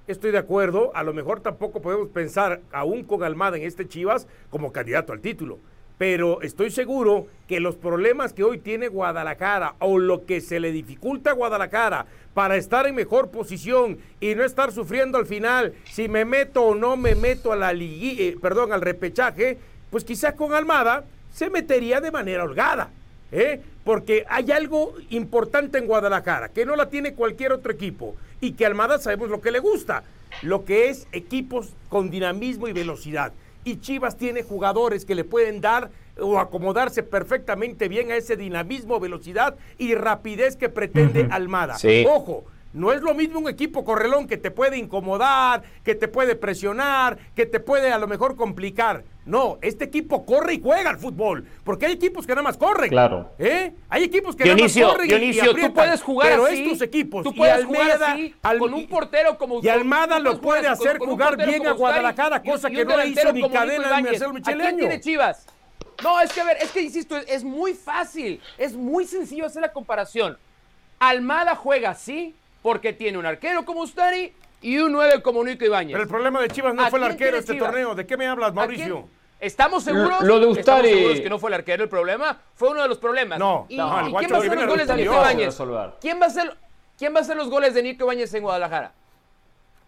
estoy de acuerdo, a lo mejor tampoco podemos pensar aún con Almada en este Chivas como candidato al título. Pero estoy seguro que los problemas que hoy tiene Guadalajara o lo que se le dificulta a Guadalajara para estar en mejor posición y no estar sufriendo al final si me meto o no me meto a la ligui- eh, perdón, al repechaje, pues quizá con Almada se metería de manera holgada. ¿eh? Porque hay algo importante en Guadalajara que no la tiene cualquier otro equipo y que Almada sabemos lo que le gusta, lo que es equipos con dinamismo y velocidad. Y Chivas tiene jugadores que le pueden dar o acomodarse perfectamente bien a ese dinamismo, velocidad y rapidez que pretende Almada. Sí. Ojo, no es lo mismo un equipo correlón que te puede incomodar, que te puede presionar, que te puede a lo mejor complicar. No, este equipo corre y juega al fútbol, porque hay equipos que nada más corren. Claro. ¿Eh? Hay equipos que Dionisio, nada más corren y- y Dionisio, tú aprietan, puedes jugar pero así. estos equipos Tú y puedes jugar así Al- con un portero como y Almada lo puede hacer con jugar bien a Guadalajara, y- cosa y que no le hizo ni Cadena ni. Marcelo ¿A Michele quién tiene Chivas? No, es que a ver, es que insisto, es, es muy fácil, es muy sencillo hacer la comparación. Almada juega así porque tiene un arquero como Ustari y un 9 como Nico Ibáñez. Pero el problema de Chivas no ¿A fue el arquero este Chivas? torneo. ¿De qué me hablas, ¿A Mauricio? ¿Estamos seguros? Lo de ¿Estamos Ustari- seguros que no fue el arquero el problema? Fue uno de los problemas. No, ¿Y, no, y quién va a hacer los goles de. Nico Ibáñez? ¿Quién va, a hacer, ¿Quién va a hacer los goles de Nico Ibáñez en Guadalajara?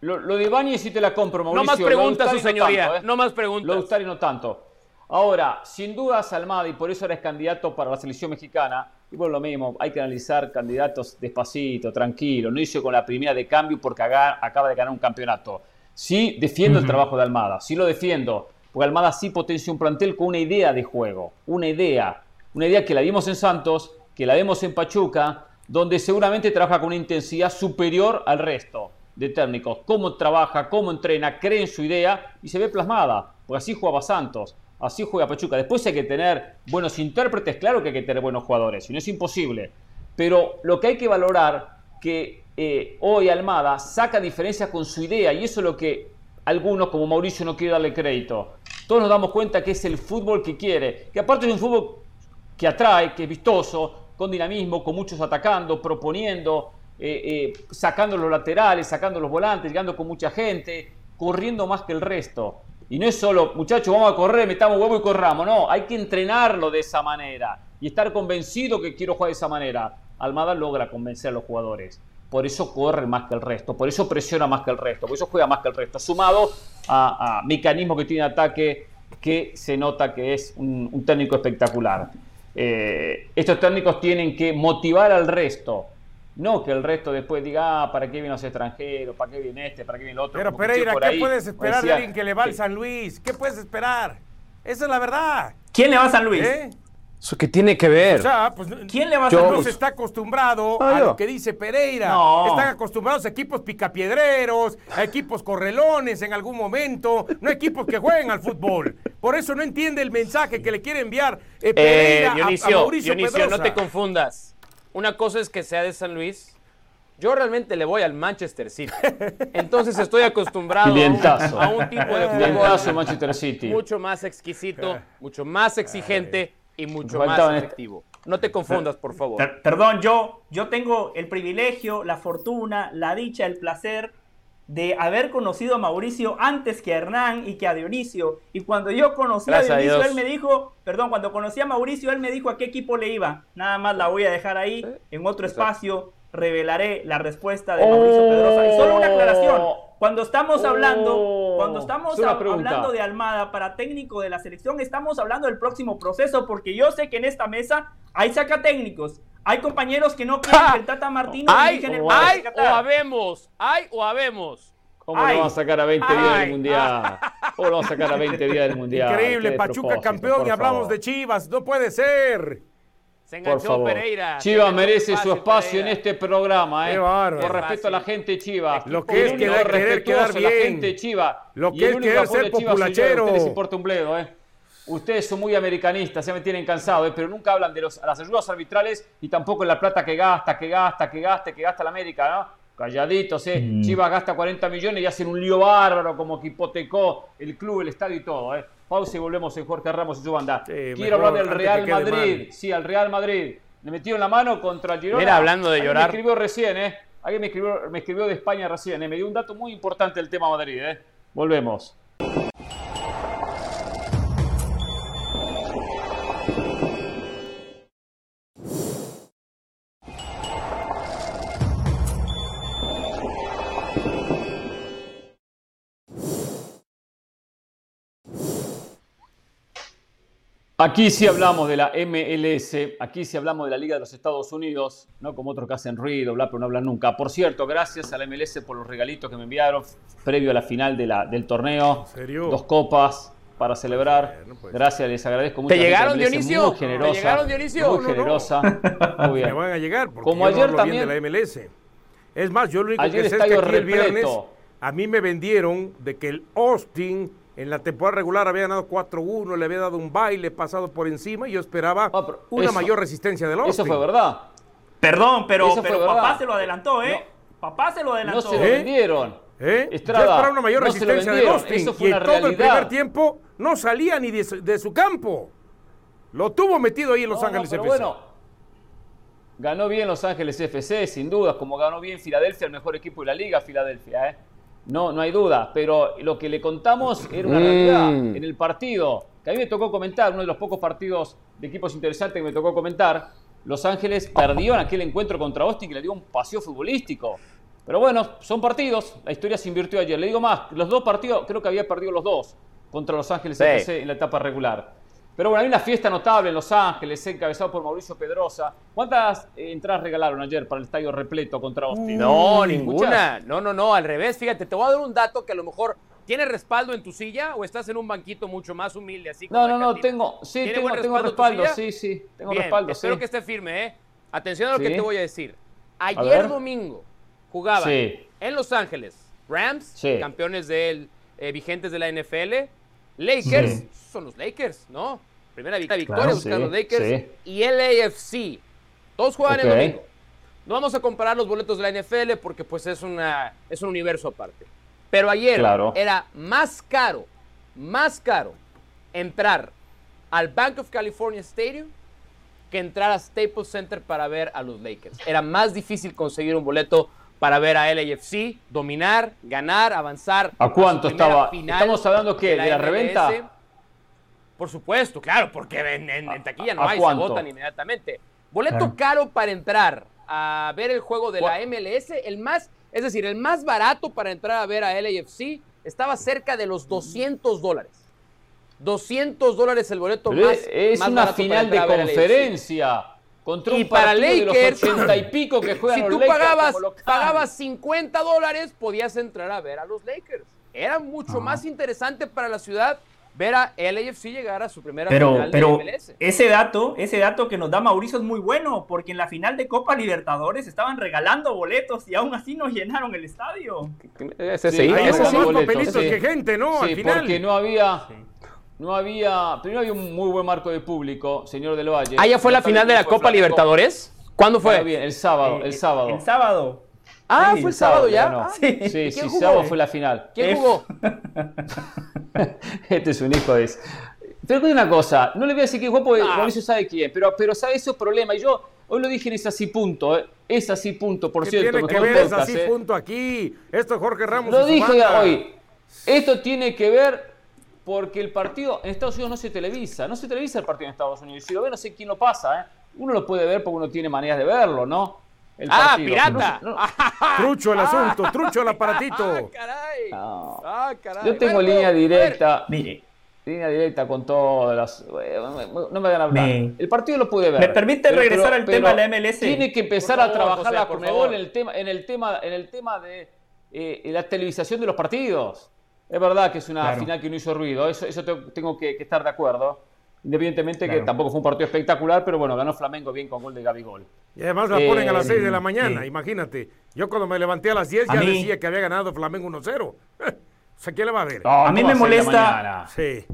Lo, lo de Ibáñez sí te la compro, Mauricio. No más preguntas, su señoría. tanto, ¿eh? No más preguntas. Lo de Ustari no tanto. Ahora, sin dudas Almada, y por eso eres candidato para la selección mexicana, y por lo mismo, hay que analizar candidatos despacito, tranquilo, no hizo con la primera de cambio porque acaba de ganar un campeonato. Sí defiendo el trabajo de Almada, sí lo defiendo, porque Almada sí potencia un plantel con una idea de juego, una idea, una idea que la vimos en Santos, que la vemos en Pachuca, donde seguramente trabaja con una intensidad superior al resto de técnicos, cómo trabaja, cómo entrena, cree en su idea y se ve plasmada, porque así jugaba Santos, así juega Pachuca. Después hay que tener buenos intérpretes, claro que hay que tener buenos jugadores, y no es imposible, pero lo que hay que valorar que eh, hoy Almada saca diferencias con su idea y eso es lo que algunos como Mauricio no quiere darle crédito. Todos nos damos cuenta que es el fútbol que quiere, que aparte es un fútbol que atrae, que es vistoso, con dinamismo, con muchos atacando, proponiendo, eh, eh, sacando los laterales, sacando los volantes, llegando con mucha gente, corriendo más que el resto. Y no es solo, muchachos, vamos a correr, metamos huevo y corramos. No, hay que entrenarlo de esa manera y estar convencido que quiero jugar de esa manera. Almada logra convencer a los jugadores. Por eso corre más que el resto, por eso presiona más que el resto, por eso juega más que el resto, sumado a, a mecanismos que tiene ataque que se nota que es un, un técnico espectacular. Eh, estos técnicos tienen que motivar al resto, no que el resto después diga, ah, ¿para qué vienen los extranjeros? ¿Para qué viene este? ¿Para qué viene el otro? Pero Como Pereira, ¿qué ahí, puedes esperar de decía alguien que le va al San Luis? ¿Qué puedes esperar? Esa es la verdad. ¿Quién le va a San Luis? ¿Eh? ¿Eso qué tiene que ver? O sea, pues ¿Quién le va a San San Luis Luis? está acostumbrado Ah, a lo que dice Pereira. No. Están acostumbrados a equipos picapiedreros, a equipos correlones en algún momento, no equipos que jueguen al fútbol. Por eso no entiende el mensaje que le quiere enviar eh, Eh, Pereira a- a, Dionisio, Mauricio Dionisio, Pedrosa. no te confundas. Una cosa es que sea de San Luis. Yo realmente le voy al Manchester City. Entonces estoy acostumbrado Clientazo. a un tipo de fútbol Manchester City. mucho más exquisito, mucho más exigente y mucho más Faltaban est- efectivo. No te confundas, por favor. Per- perdón, yo, yo tengo el privilegio, la fortuna, la dicha, el placer de haber conocido a Mauricio antes que a Hernán y que a Dionisio. Y cuando yo conocí Gracias a Dionisio, él me dijo, perdón, cuando conocí a Mauricio, él me dijo a qué equipo le iba. Nada más la voy a dejar ahí. En otro espacio revelaré la respuesta de Mauricio Pedrosa. Y solo una aclaración. Cuando estamos hablando, cuando estamos Es una hab- pregunta. hablando de Almada para técnico de la selección, estamos hablando del próximo proceso, porque yo sé que en esta mesa hay sacatécnicos, hay compañeros que no <laughs> quieren que el Tata Martino Hay, el Mundial hay o habemos, hay o habemos. ¿Cómo Ay. lo van a sacar a 20 días del Mundial? <laughs> ¿Cómo lo van a sacar a 20 días del Mundial? Increíble, Pachuca campeón y hablamos favor. de Chivas. No puede ser. Se Por enganchó favor. Pereira. Chivas merece su espacio Pereira. en este programa, ¿eh? Qué bárbaro. Por respeto a la gente de Chivas. Lo que es quedar- querer quedar a la gente de Chivas. Lo Y que el es único querer ser de populachero. ustedes importa un bledo, ¿eh? Ustedes son muy americanistas, ya me tienen cansado, ¿eh? pero nunca hablan de los, las ayudas arbitrales y tampoco en la plata que gasta, que gasta, que gasta, que gasta la América, ¿no? Calladitos, ¿eh? Mm. Chivas gasta 40 millones y hacen un lío bárbaro como que hipotecó el club, el estadio y todo, ¿eh? Pausa y volvemos en Jorge Ramos y su banda. Sí, Quiero hablar del Real Madrid. mal. Sí, al Real Madrid. Le metieron la mano contra el Girona. Mira, hablando de Alguien llorar. Me escribió recién, ¿eh? Alguien me escribió, me escribió de España recién, ¿eh? Me dio un dato muy importante del tema Madrid, ¿eh? Volvemos. Aquí sí hablamos de la MLS, aquí sí hablamos de la Liga de los Estados Unidos, no como otros que hacen ruido, bla, pero no hablan nunca. Por cierto, gracias a la MLS por los regalitos que me enviaron previo a la final de la, del torneo. serio? Dos copas para celebrar. Gracias, les agradezco mucho. ¿Te llegaron, Dionisio? Muy generosa. ¿Te llegaron, Dionisio? Muy No, no, no. generosa. <laughs> Muy bien. Me van a llegar porque Como yo no ayer hablo bien también- de la MLS. Es más, yo lo único Ayer que sé es que estadio aquí el viernes a mí me vendieron de que el Austin en la temporada regular había ganado 4-1, le había dado un baile pasado por encima y yo esperaba una eso- mayor resistencia del Austin. Eso fue verdad. Perdón, pero, Eso fue pero verdad. papá se lo adelantó, ¿eh? Papá se lo No adelantó. se lo vendieron. ¿Eh? Estrada, yo esperaba una mayor no resistencia del Austin eso fue y una todo el primer tiempo no salía ni de su, de su campo. Lo tuvo metido ahí en Los No, no, Ángeles pero FC. bueno, ganó bien Los Ángeles FC, sin duda, como ganó bien Filadelfia, el mejor equipo de la liga, Filadelfia. ¿eh? No, no hay duda, pero lo que le contamos era una Mm. realidad en el partido, que a mí me tocó comentar, uno de los pocos partidos de equipos interesantes que me tocó comentar. Los Ángeles perdió en aquel encuentro contra Austin que le dio un paseo futbolístico. Pero bueno, son partidos, la historia se invirtió ayer. Le digo más, los dos partidos, creo que había perdido los dos contra Los Ángeles Sí. FC en la etapa regular. Pero bueno, hay una fiesta notable en Los Ángeles, encabezado por Mauricio Pedrosa. ¿Cuántas eh, entradas regalaron ayer para el estadio repleto contra Austin? No, ¿Escuchás? ninguna. No, no, no, al revés. Fíjate, te voy a dar un dato que a lo mejor tiene respaldo en tu silla o estás en un banquito mucho más humilde así como No, no, no, tengo, sí, ¿Tiene tengo, respaldo sí, sí, tengo Bien, respaldo, espero sí. que esté firme, ¿eh? Atención a lo que te voy a decir. Ayer domingo jugaban Sí. en Los Ángeles Rams, Sí. campeones del, eh, vigentes de la NFL. Lakers, Sí. son los Lakers, ¿no? Primera vi- victoria Claro, buscan sí, los Lakers. sí. Y LAFC. Todos juegan el domingo. No vamos a comparar los boletos de la NFL porque pues es, una, es un universo aparte. Pero ayer Claro. era más caro, más caro entrar al Bank of California Stadium que entrar a Staples Center para ver a los Lakers. Era más difícil conseguir un boleto para ver a LAFC, dominar, ganar, avanzar. ¿A cuánto estaba? final ¿Estamos hablando qué? ¿De la MLS. reventa? Por supuesto, claro, porque en, en- en taquilla no a hay, cuánto? se agotan inmediatamente. Boleto caro para entrar a ver el juego de la MLS, el más, es decir, el más barato para entrar a ver a LAFC estaba cerca de los 200 dólares. 200 dólares el boleto Pero más. es más una barato para final de conferencia contra un Y para de los Lakers, 80 y pico que juegan si los tú Lakers pagabas, pagabas 50 dólares, podías entrar a ver a los Lakers. Era mucho más interesante para la ciudad ver a LAFC llegar a su primera Pero, final pero de MLS. ese dato, ese dato que nos da Mauricio es muy bueno, porque en la final de Copa Libertadores estaban regalando boletos y aún así nos llenaron el estadio. Ese Sí, hubo hubo más boletos, papelitos sí. que gente, ¿no? Sí, Al final. porque no había, no había, primero había un muy buen marco de público, señor del Valle. Ah, ya fue la final de la Copa. Libertadores. ¿Cuándo fue? Bien, el sábado, Eh, el sábado. El sábado. Ah, Sí, fue el sábado ya. ganó. Ah, Sí, ¿y sí, quién sí, jugó? sábado fue la final. ¿Quién Eh, jugó? <laughs> Este es un hijo de... Pero una cosa, no le voy a decir que jugó porque Mauricio sabe quién, pero, pero sabe esos problemas. Y yo hoy lo dije en Es Así Punto, ¿eh? Es Así Punto, por ¿Qué cierto. tiene que ver Es Así ¿eh? Punto aquí? Esto es Jorge Ramos. Lo dije banda. hoy. Esto tiene que ver porque el partido en Estados Unidos no se televisa. No se televisa el partido en Estados Unidos. Si lo ve, no sé quién lo pasa. ¿eh? Uno lo puede ver porque uno tiene maneras de verlo, ¿no? El ¡Ah, partido. pirata! No- no- <laughs> Trucho el asunto, trucho el aparatito. caray! no. ¡Ah, caray! Yo tengo Bueno, línea directa. Mire, Línea directa con todas las. No me van a hablar. Me- El partido lo pude ver. ¿Me permite regresar al tema de la MLS? Tiene que empezar a trabajar José, la Conmebol favor. en el tema, en el tema, en el tema de eh, la televisación de los partidos. Es verdad que es una Claro. final que no hizo ruido. Eso, eso te- tengo que, que estar de acuerdo. Independientemente que Claro. tampoco fue un partido espectacular, pero bueno, ganó Flamengo bien con gol de Gabigol. Y además la ponen a las Eh, 6 de la mañana, sí. imagínate. Yo cuando me levanté a las 10 A ya mí- decía que había ganado Flamengo 1-0. <laughs> O sea, ¿quién le va a ver? No, A mí ¿cómo me molesta- mañana? Sí.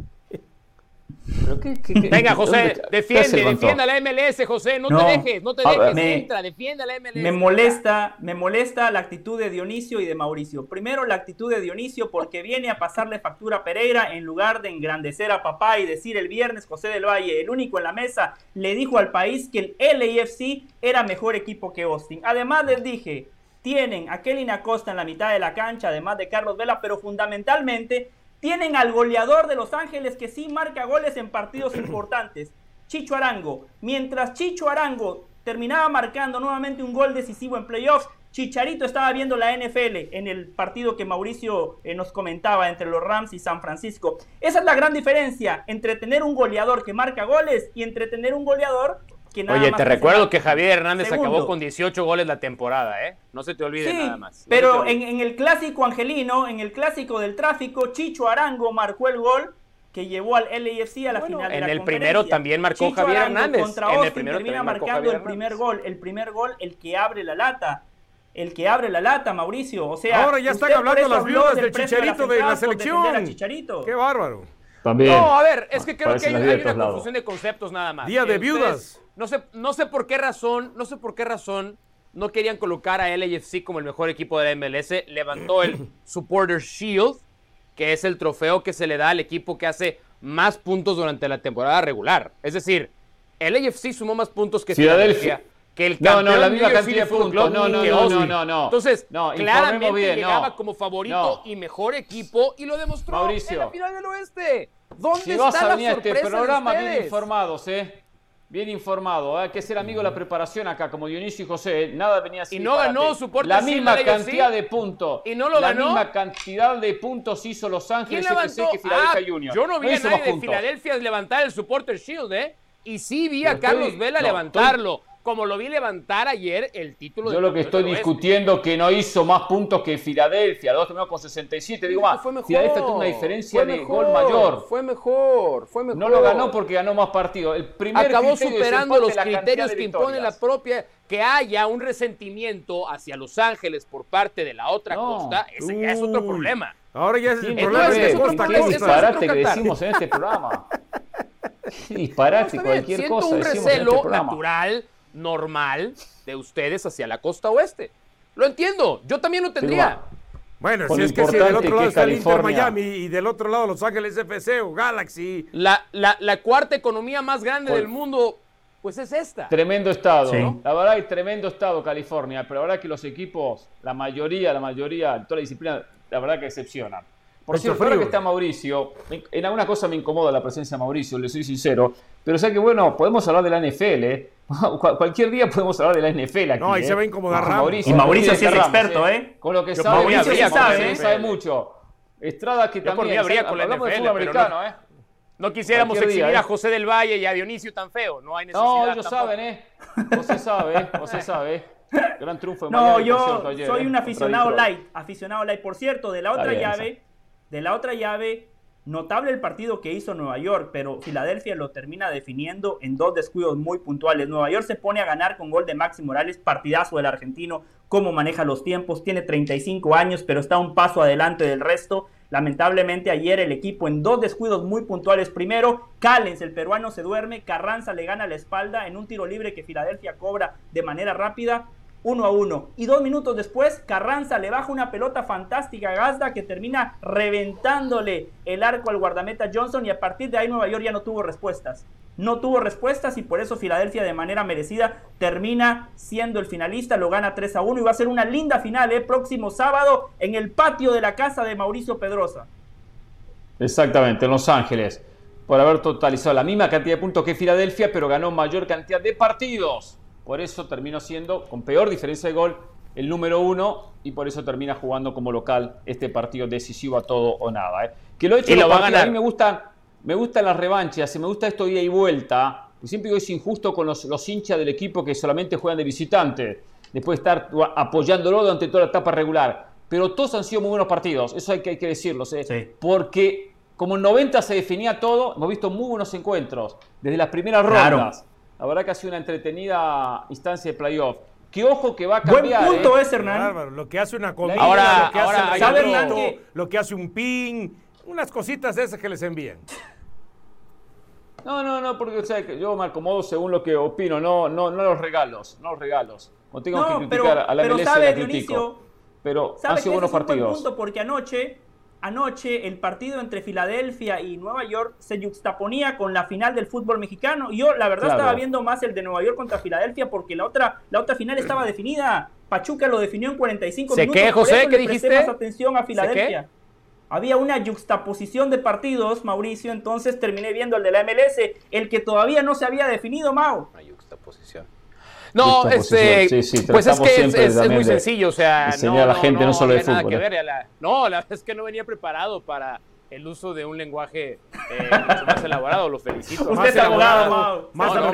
¿Pero qué- qué- qué- Venga, José, defiende, defienda la MLS, José, no, No. te dejes, no te A dejes, ver. Me- entra, defienda la MLS. Me molesta, me molesta la actitud de Dionisio y de Mauricio. Primero la actitud de Dionisio porque viene a pasarle factura a Pereira en lugar de engrandecer a papá y decir el viernes José del Valle, el único en la mesa, le dijo al país que el LAFC era mejor equipo que Austin. Además les dije, tienen a Kelly Acosta en la mitad de la cancha, además de Carlos Vela, pero fundamentalmente tienen al goleador de Los Ángeles que sí marca goles en partidos <clears throat> importantes, Chicho Arango. Mientras Chicho Arango terminaba marcando nuevamente un gol decisivo en playoffs, Chicharito estaba viendo la NFL en el partido que Mauricio eh, nos comentaba entre los Rams y San Francisco. Esa es la gran diferencia entre tener un goleador que marca goles y entre tener un goleador que nada Oye, más te recuerdo que Javier Hernández Segundo. acabó con 18 goles la temporada, ¿eh? No se te olvide Sí, nada más. No pero olvide. en, en el clásico angelino, en el clásico del tráfico, Chicho Arango marcó el gol que llevó al LAFC a la Bueno, final de en la el primero también marcó Chicho Javier Arango Hernández. Contra En el primero termina marcando Javier el primer Hernández. gol, el primer gol, el que abre la lata. El que abre la lata, Mauricio. O sea, Ahora ya están hablando las viudas del Chicharito de la selección. Chicharito. Qué bárbaro. También. No, a ver, es que creo que hay, una confusión de conceptos nada más. Día de viudas. No sé, no sé por qué razón, no sé por qué razón no querían colocar a LAFC como el mejor equipo de la MLS. Levantó el <laughs> Supporter Shield, que es el trofeo que se le da al equipo que hace más puntos durante la temporada regular. Es decir, LAFC sumó más puntos que Filadelfia. Que el No, no, campeón la misma cantidad de puntos. Club No, no, que no, no, no, no. Entonces, No, claramente bien, llegaba no. como favorito No. y mejor equipo y lo demostró Mauricio. en la final del oeste. ¿Dónde Si vas a la venir a este programa bien informados, ¿eh? Bien informado, ¿eh? hay que ser amigo de la preparación acá, como Dionisio y José, ¿eh? nada venía así. Y no ganó su Porter La misma la cantidad de puntos. ¿Y no lo la ganó? misma cantidad de puntos hizo Los ¿Quién Ángeles? FC que Philadelphia Ah, Junior. Yo no vi a nadie de puntos. Filadelfia levantar el Supporter Shield, ¿eh? Y sí vi Pero a Carlos estoy- Vela no, levantarlo, como lo vi levantar ayer el título Yo lo que estoy del oeste. discutiendo que no hizo más puntos que Filadelfia. Los dos terminaron con 67. Digo, más, Fue mejor, Filadelfia tuvo una diferencia fue de mejor, gol mayor. Fue mejor, fue mejor. No lo ganó porque ganó más partidos. El primer Acabó superando los criterios que impone la propia. Que haya un resentimiento hacia Los Ángeles por parte de la otra No. costa, ese ya es otro problema. Ahora ya es el problema de costa es costa. disparate que decimos en este programa. <laughs> Disparate, cualquier siento cosa un decimos en este recelo programa. natural, normal, de ustedes hacia la costa oeste. Lo entiendo, yo también lo tendría. Bueno, Con si es que si del otro lado es está el Inter California. Miami y del otro lado Los Ángeles FC o Galaxy. La, la- la cuarta economía más grande Con- del mundo, pues es esta. Tremendo estado, Sí. ¿no? La verdad hay tremendo estado California, pero la verdad que los equipos, la mayoría, la mayoría, toda la disciplina, la verdad que decepcionan. Por cierto, ahora que está Mauricio, en alguna cosa me incomoda la presencia de Mauricio, le soy sincero, pero sé que bueno, podemos hablar de la NFL, ¿eh? <laughs> Cual- cualquier día podemos hablar de la NFL aquí. No, ahí ¿eh? se va a incomodar Con Ramos. Y Mauricio sí es Ramos, experto, ¿eh? Con lo que Yo sabe, por Mauricio habría sí sabe, NFL. sabe mucho. Estrada que Yo por también. mí habría con la de NFL, fútbol pero americano, no- ¿eh? No quisiéramos día, exhibir ¿eh? a José del Valle y a Dionisio tan feo, no hay necesidad. No, ellos tampoco. saben, ¿eh? José sabe, ¿eh? José sabe. ¿eh? Gran triunfo de No, Miami, por yo cierto, ayer, soy ¿eh? un aficionado light, aficionado light. Por cierto, de la Está otra bien, llave, de la otra llave, notable el partido que hizo Nueva York, pero Filadelfia lo termina definiendo en dos descuidos muy puntuales. Nueva York se pone a ganar con gol de Maxi Morales, partidazo del argentino, cómo maneja los tiempos, tiene 35 años, pero está un paso adelante del resto. Lamentablemente ayer el equipo en dos descuidos muy puntuales. Primero, Callens, el peruano, se duerme, Carranza le gana la espalda en un tiro libre que Filadelfia cobra de manera rápida. 1 a 1. Y dos minutos después, Carranza le baja una pelota fantástica a Gazda que termina reventándole el arco al guardameta Johnson y a partir de ahí Nueva York ya no tuvo respuestas. No tuvo respuestas y por eso Filadelfia de manera merecida termina siendo el finalista, lo gana 3 a 1 y va a ser una linda final ¿eh? próximo sábado en el patio de la casa de Mauricio Pedrosa. Exactamente, en Los Ángeles, por haber totalizado la misma cantidad de puntos que Filadelfia, pero ganó mayor cantidad de partidos. Por eso terminó siendo, con peor diferencia de gol, el número uno y por eso termina jugando como local este partido decisivo a todo o nada. ¿eh? Que lo he hecho y lo va a ganar. A mí me gustan, me gustan las revanchas y me gusta esto ida y vuelta. siempre digo es injusto con los, los, hinchas del equipo que solamente juegan de visitante, después de estar apoyándolo durante toda la etapa regular. Pero todos han sido muy buenos partidos, eso hay que, hay que decirlo, ¿eh? porque como en 90 se definía todo, hemos visto muy buenos encuentros, desde las primeras rondas. La verdad que ha sido una entretenida instancia de playoff. Que ojo que va a cambiar. Buen punto ¿eh? es, Hernán. lo que hace una comida, ahora, lo que ahora, hace ¿sabe, un que- lo que hace un pin, unas cositas de esas que les envían. No, no, no, porque o sea, que yo me acomodo según lo que opino, no, no, no los regalos, no los regalos. No tengo No, que pero- criticar a la pero MLS, sabe, la critico. Dionisio, pero ¿Sabe han que sido buenos es un buen partidos. punto? Porque anoche, anoche el partido entre Filadelfia y Nueva York se juxtaponía con la final del fútbol mexicano. Y yo, la verdad, Claro. estaba viendo más el de Nueva York contra Filadelfia porque la otra, la otra final estaba definida. Pachuca lo definió en 45 ¿Se minutos. qué, José? ¿Qué dijiste? más atención a ¿Se Filadelfia. Había una juxtaposición de partidos, Mauricio, entonces terminé viendo el de la MLS, el que todavía no se había definido, Mau. Una juxtaposición. No, este, posición. Sí, sí, pues es que es, muy sencillo, o sea, enseñar a la gente, no solo de nada fútbol, que ¿eh? ver, la- no, la verdad es que no venía preparado para el uso de un lenguaje eh, mucho más elaborado, lo felicito. Usted más es abogado, más No, no,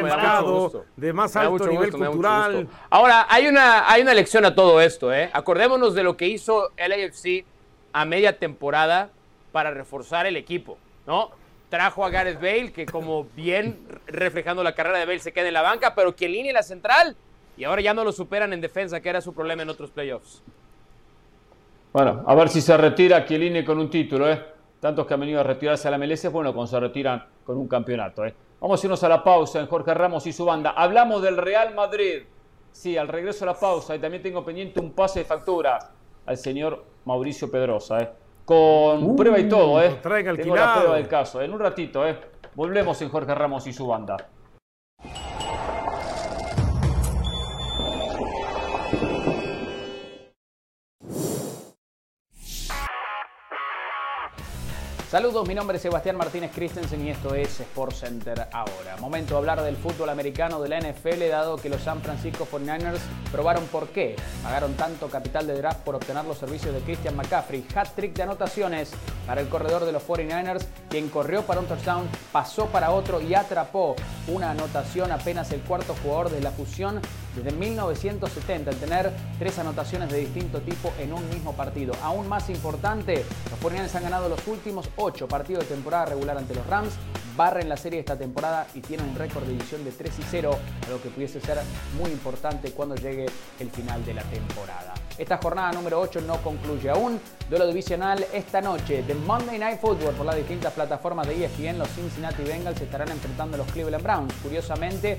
de más alto nivel gusto, cultural. Ahora, hay una, hay una lección a todo esto, ¿eh? Acordémonos de lo que hizo el AFC a media temporada para reforzar el equipo, ¿no? Trajo a Gareth Bale, que como bien reflejando la carrera de Bale se queda en la banca, pero que línea la central. Y ahora ya no lo superan en defensa, que era su problema en otros playoffs. Bueno, a ver si se retira Chiellini con un título, ¿eh? Tantos que han venido a retirarse a la MLS, bueno, cuando se retiran con un campeonato, ¿eh? Vamos a irnos a la pausa en Jorge Ramos y su banda. Hablamos del Real Madrid. Sí, al regreso a la pausa. Y también tengo pendiente un pase de factura al señor Mauricio Pedrosa, ¿eh? Con prueba y todo, ¿eh? traen Tengo la prueba del caso. En un ratito, ¿eh? Volvemos en Jorge Ramos y su banda. Saludos, mi nombre es Sebastián Martínez Christensen y esto es Sports Center ahora. Momento de hablar del fútbol americano de la NFL, dado que los San Francisco 49ers probaron por qué pagaron tanto capital de draft por obtener los servicios de Christian McCaffrey. Hat-trick de anotaciones para el corredor de los 49ers, quien corrió para un touchdown, pasó para otro y atrapó una anotación apenas el cuarto jugador de la fusión desde 1970 en tener tres anotaciones de distinto tipo en un mismo partido. Aún más importante, los 49ers han ganado los últimos ocho partidos de temporada regular ante los Rams, barren la serie esta temporada y tienen un récord de división de 3 y 0, algo que pudiese ser muy importante cuando llegue el final de la temporada. Esta jornada número 8 no concluye aún. Duelo divisional esta noche de Monday Night Football por las distintas plataformas de ESPN. Los Cincinnati Bengals estarán enfrentando a los Cleveland Browns. Curiosamente,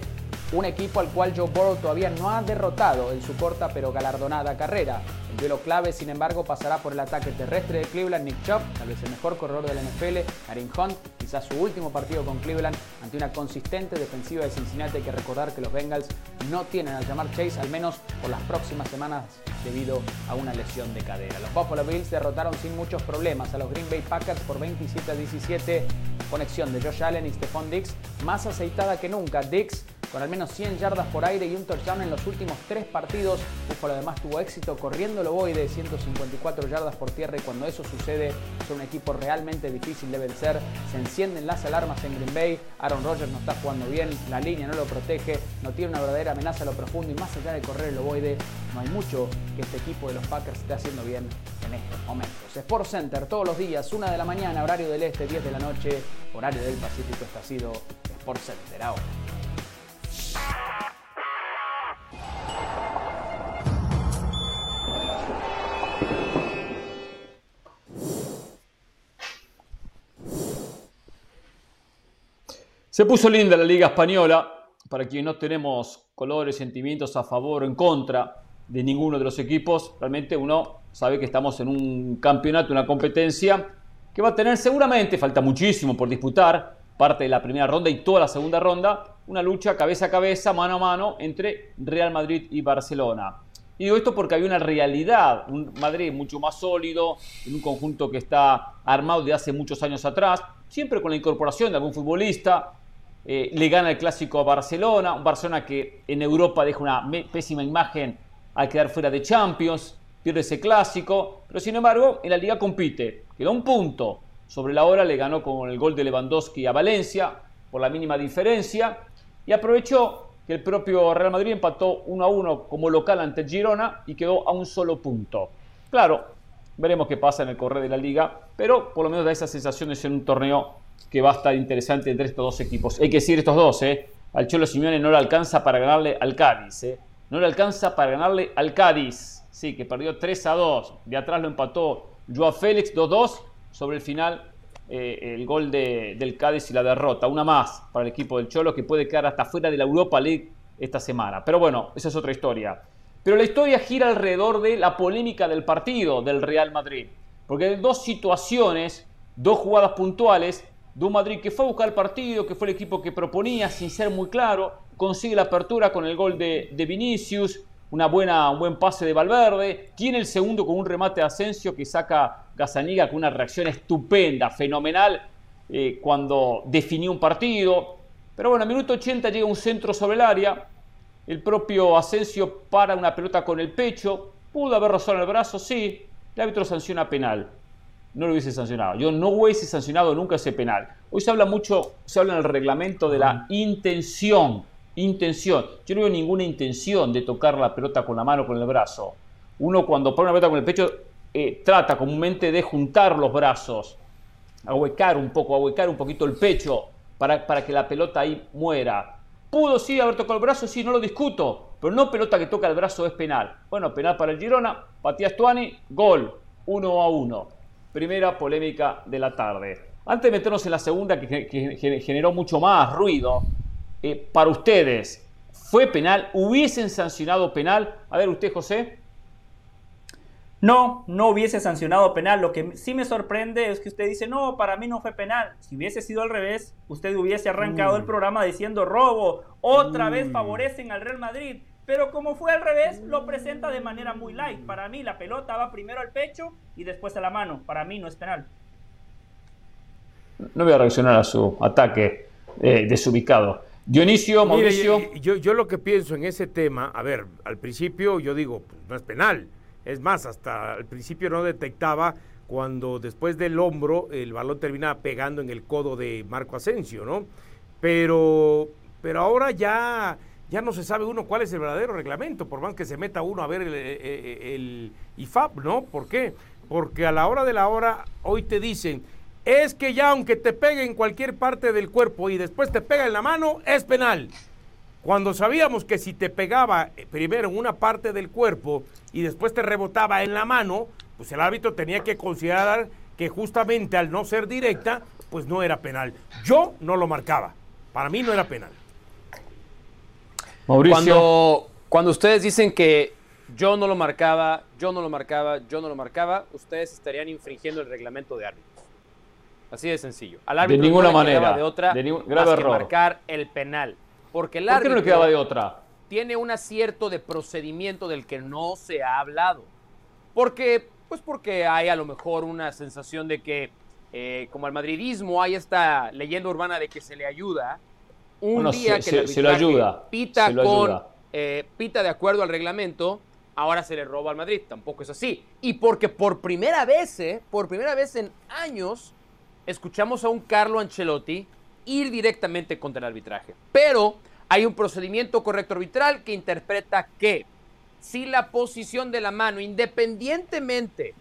un equipo al cual Joe Burrow todavía no ha derrotado en su corta pero galardonada carrera. El duelo clave, sin embargo, pasará por el ataque terrestre de Cleveland. Nick Chubb, tal vez el mejor corredor de la NFL, Karim Hunt, quizás su último partido con Cleveland ante una consistente defensiva de Cincinnati. Hay que recordar que los Bengals no tienen a llamar Chase, al menos por las próximas semanas, debido a una lesión de cadera. Los Buffalo Bills derrotaron sin muchos problemas a los Green Bay Packers por 27 a 17. Conexión de Josh Allen y Stephon Diggs más aceitada que nunca. Diggs con al menos 100 yardas por aire y un touchdown en los últimos tres partidos. Buffalo además tuvo éxito corriendo el ovoide, 154 yardas por tierra y cuando eso sucede es un equipo realmente difícil de vencer. Se encienden las alarmas en Green Bay, Aaron Rodgers no está jugando bien, la línea no lo protege, no tiene una verdadera amenaza a lo profundo y más allá de correr el ovoide, no hay mucho que este equipo de los Packers esté haciendo bien en estos momentos. Sport Center todos los días, 1 de la mañana, horario del este, 10 de la noche, horario del Pacífico, este ha sido Sport Center ahora. Se puso linda la Liga Española. Para quienes no tenemos colores, sentimientos a favor o en contra de ninguno de los equipos. Realmente uno sabe que estamos en un campeonato, una competencia que va a tener seguramente, falta muchísimo por disputar, parte de la primera ronda y toda la segunda ronda, una lucha cabeza a cabeza, mano a mano entre Real Madrid y Barcelona. Y digo esto porque hay una realidad, un Madrid mucho más sólido, en un conjunto que está armado de hace muchos años atrás, siempre con la incorporación de algún futbolista, eh, le gana el clásico a Barcelona, un Barcelona que en Europa deja una pésima imagen al quedar fuera de Champions, pierde ese clásico, pero sin embargo en la liga compite, quedó un punto, sobre la hora le ganó con el gol de Lewandowski a Valencia por la mínima diferencia y aprovechó que el propio Real Madrid empató 1 a 1 como local ante Girona y quedó a un solo punto. Claro, veremos qué pasa en el correr de la liga, pero por lo menos da esas sensaciones en un torneo que va a estar interesante entre estos dos equipos. Hay que decir estos dos, ¿eh? Al Cholo Simeone no le alcanza para ganarle al Cádiz, ¿eh? No le alcanza para ganarle al Cádiz. Sí, que perdió 3 a 2. De atrás lo empató Joao Félix 2-2. Sobre el final, eh, el gol del Cádiz y la derrota. Una más para el equipo del Cholo que puede quedar hasta fuera de la Europa League esta semana. Pero bueno, esa es otra historia. Pero la historia gira alrededor de la polémica del partido del Real Madrid. Porque hay dos situaciones, dos jugadas puntuales de un Madrid que fue a buscar el partido, que fue el equipo que proponía sin ser muy claro, consigue la apertura con el gol de, Vinicius, una buena, un buen pase de Valverde, tiene el segundo con un remate de Asensio que saca Gazaniga con una reacción estupenda, fenomenal, eh, cuando definió un partido. Pero bueno, a minuto 80 llega un centro sobre el área, el propio Asensio para una pelota con el pecho, pudo haber rozado el brazo, sí, el árbitro sanciona penal no lo hubiese sancionado. Yo no hubiese sancionado nunca ese penal. Hoy se habla mucho, se habla en el reglamento de la intención. Intención. Yo no veo ninguna intención de tocar la pelota con la mano o con el brazo. Uno cuando pone una pelota con el pecho eh, trata comúnmente de juntar los brazos, ahuecar un poco, ahuecar un poquito el pecho para, para que la pelota ahí muera. Pudo sí haber tocado el brazo, sí, no lo discuto, pero no pelota que toca el brazo es penal. Bueno, penal para el Girona, Matías Tuani, gol, 1 a 1 primera polémica de la tarde. Antes de meternos en la segunda, que, generó mucho más ruido, eh, para ustedes, ¿fue penal? ¿Hubiesen sancionado penal? A ver, usted, José. No, no hubiese sancionado penal. Lo que sí me sorprende es que usted dice, no, para mí no fue penal. Si hubiese sido al revés, usted hubiese arrancado el programa diciendo robo. Otra vez favorecen al Real Madrid. Pero como fue al revés, lo presenta de manera muy light. Para mí la pelota va primero al pecho y después a la mano. Para mí no es penal. No voy a reaccionar a su ataque eh, desubicado. Dionisio, Mauricio. yo, yo, lo que pienso en ese tema, a ver, al principio yo digo, pues, no es penal. Es más, hasta al principio no detectaba cuando después del hombro el balón termina pegando en el codo de Marco Asensio, ¿no? Pero, pero ahora ya ya no se sabe uno cuál es el verdadero reglamento, por más que se meta uno a ver el, IFAP, ¿no? ¿Por qué? Porque a la hora de la hora, hoy te dicen, es que ya aunque te pegue en cualquier parte del cuerpo y después te pega en la mano, es penal. Cuando sabíamos que si te pegaba eh, primero en una parte del cuerpo y después te rebotaba en la mano, pues el árbitro tenía que considerar que justamente al no ser directa, pues no era penal. Yo no lo marcaba. Para mí no era penal. Cuando, cuando ustedes dicen que yo no lo marcaba, yo no lo marcaba, yo no lo marcaba, ustedes estarían infringiendo el reglamento de árbitros. Así de sencillo. Al árbitro de ninguna manera. De otra, de grave error. marcar el penal. Porque el árbitro ¿Por qué no le quedaba de otra? Tiene un acierto de procedimiento del que no se ha hablado. Porque, pues porque hay a lo mejor una sensación de que, eh, como al madridismo, hay esta leyenda urbana de que se le ayuda un día que el se, ayuda, pita con eh, pita de acuerdo al reglamento, ahora se le roba al Madrid. Tampoco es así. Y porque por primera vez, eh, por primera vez en años, escuchamos a un Carlo Ancelotti ir directamente contra el arbitraje. Pero hay un procedimiento correcto arbitral que interpreta que si la posición de la mano, independientemente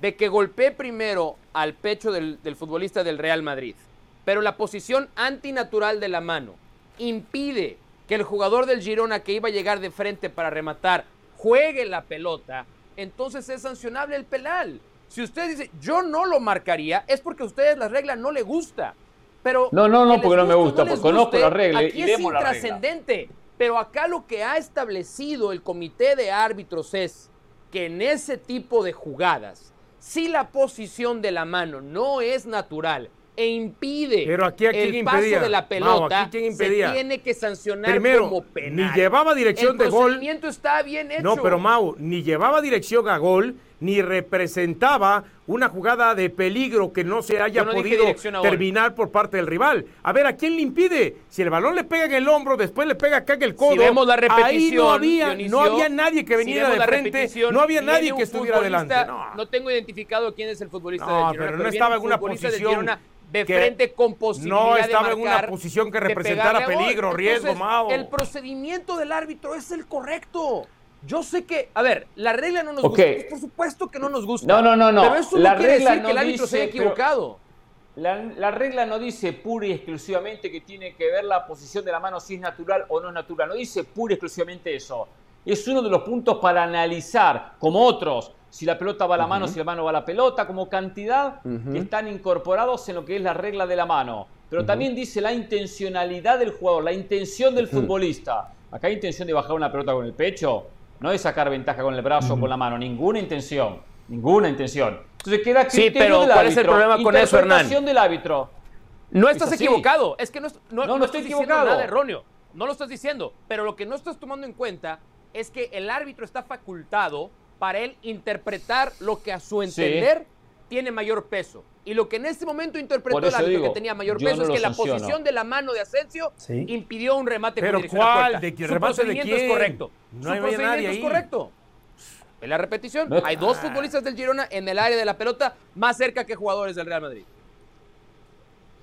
de que golpee primero al pecho del futbolista del Real Madrid, pero la posición antinatural de la mano impide que el jugador del Girona que iba a llegar de frente para rematar juegue la pelota, entonces es sancionable el penal. Si usted dice, yo no lo marcaría, es porque a ustedes la regla no le gusta. Pero no, no, no, porque no me gusta, porque conozco la regla aquí es intrascendente. Pero acá lo que ha establecido el comité de árbitros es que en ese tipo de jugadas, si la posición de la mano no es natural e impide Pero aquí, ¿a quién el paso impedía? de la Mau, pelota, ¿aquí quién impedía? se tiene que sancionar Primero, como penal. ni llevaba dirección el de gol. procedimiento está bien hecho. No, pero Mau, ni llevaba dirección a gol, ni representaba una jugada de peligro que no se haya no podido terminar por parte del rival. A ver, ¿a quién le impide? Si el balón le pega en el hombro, después le pega acá en el codo. Si vemos la ahí repetición, no había, Dionisio, no había nadie que si viniera vemos de frente, no había nadie que estuviera adelante. No. tengo identificado quién es el futbolista No, del Girona, pero no estaba en una posición Girona de que- frente con posibilidad no de estaba en una posición que representara peligro, riesgo, Mau. El procedimiento del árbitro es el correcto. Yo sé que, a ver, la regla no nos gusta, pues por supuesto que no nos gusta. No, no, no, no. Pero eso La no quiere regla decir no que el árbitro se haya dice, equivocado. La, la regla no dice pura y exclusivamente que tiene que ver la posición de la mano si es natural o no es natural. No dice pura y exclusivamente eso. Es uno de los puntos para analizar, como otros, si la pelota va a la mano, si la mano va a la pelota, como cantidad que están incorporados en lo que es la regla de la mano. Pero también dice la intencionalidad del jugador, la intención del futbolista. Acá hay intención de bajar una pelota con el pecho, no de sacar ventaja con el brazo o con la mano, ninguna intención, ninguna intención. Entonces queda a Sí, criterio pero del ¿cuál es el problema con eso, Hernán? del árbitro. No Es estás equivocado. Es que no, no, No, no no estoy equivocado. nada erróneo. No lo estás diciendo. Pero lo que no estás tomando en cuenta es que el árbitro está facultado para él interpretar lo que a su Sí. entender tiene mayor peso. Y lo que en este momento interpretó el árbitro digo, que tenía mayor yo peso no es que la sanciono. posición de la mano de Asensio Sí. impidió un remate ¿Pero con a cuál? ¿De qué Su remate de procedimiento quién? es correcto. No Su procedimiento nadie es ahí. correcto. En la repetición, No hay dos futbolistas del Girona en el área de la pelota más cerca que jugadores del Real Madrid.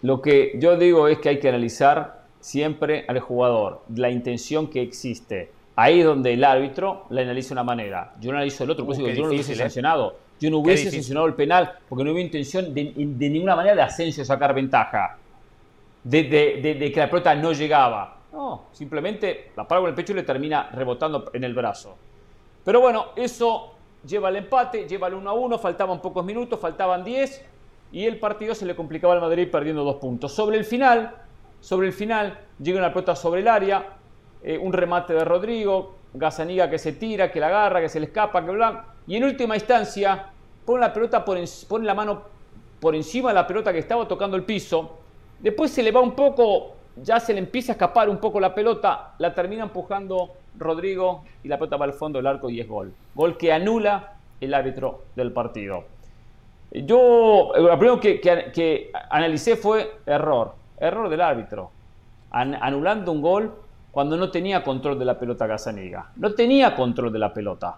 Lo que yo digo es que hay que analizar siempre al jugador, la intención que existe. Ahí es donde el árbitro la analiza de una manera. Yo no analizo el otro, por eso Uh, digo, qué yo no lo hubiese ¿eh? sancionado. Yo no hubiese sancionado el penal porque no hubo intención de, de ninguna manera de Asensio sacar ventaja. De, de- de- de que la pelota no llegaba. No, simplemente la para con el pecho y le termina rebotando en el brazo. Pero bueno, eso lleva al empate, lleva al 1 a 1, faltaban pocos minutos, faltaban 10 y el partido se le complicaba al Madrid perdiendo dos puntos. Sobre el final, sobre el final, llega una pelota sobre el área, eh, un remate de Rodrigo, Gazaniga que se tira, que la agarra, que se le escapa, que bla, y en última instancia pone la pelota pone la mano por encima de la pelota que estaba tocando el piso, después se le va un poco, ya se le empieza a escapar un poco la pelota, la termina empujando Rodrigo y la pelota va al fondo del arco y es gol. Gol que anula el árbitro del partido. Yo, lo primero que, que- analicé fue error, error del árbitro, An- anulando un gol cuando no tenía control de la pelota Gazaniga. No tenía control de la pelota.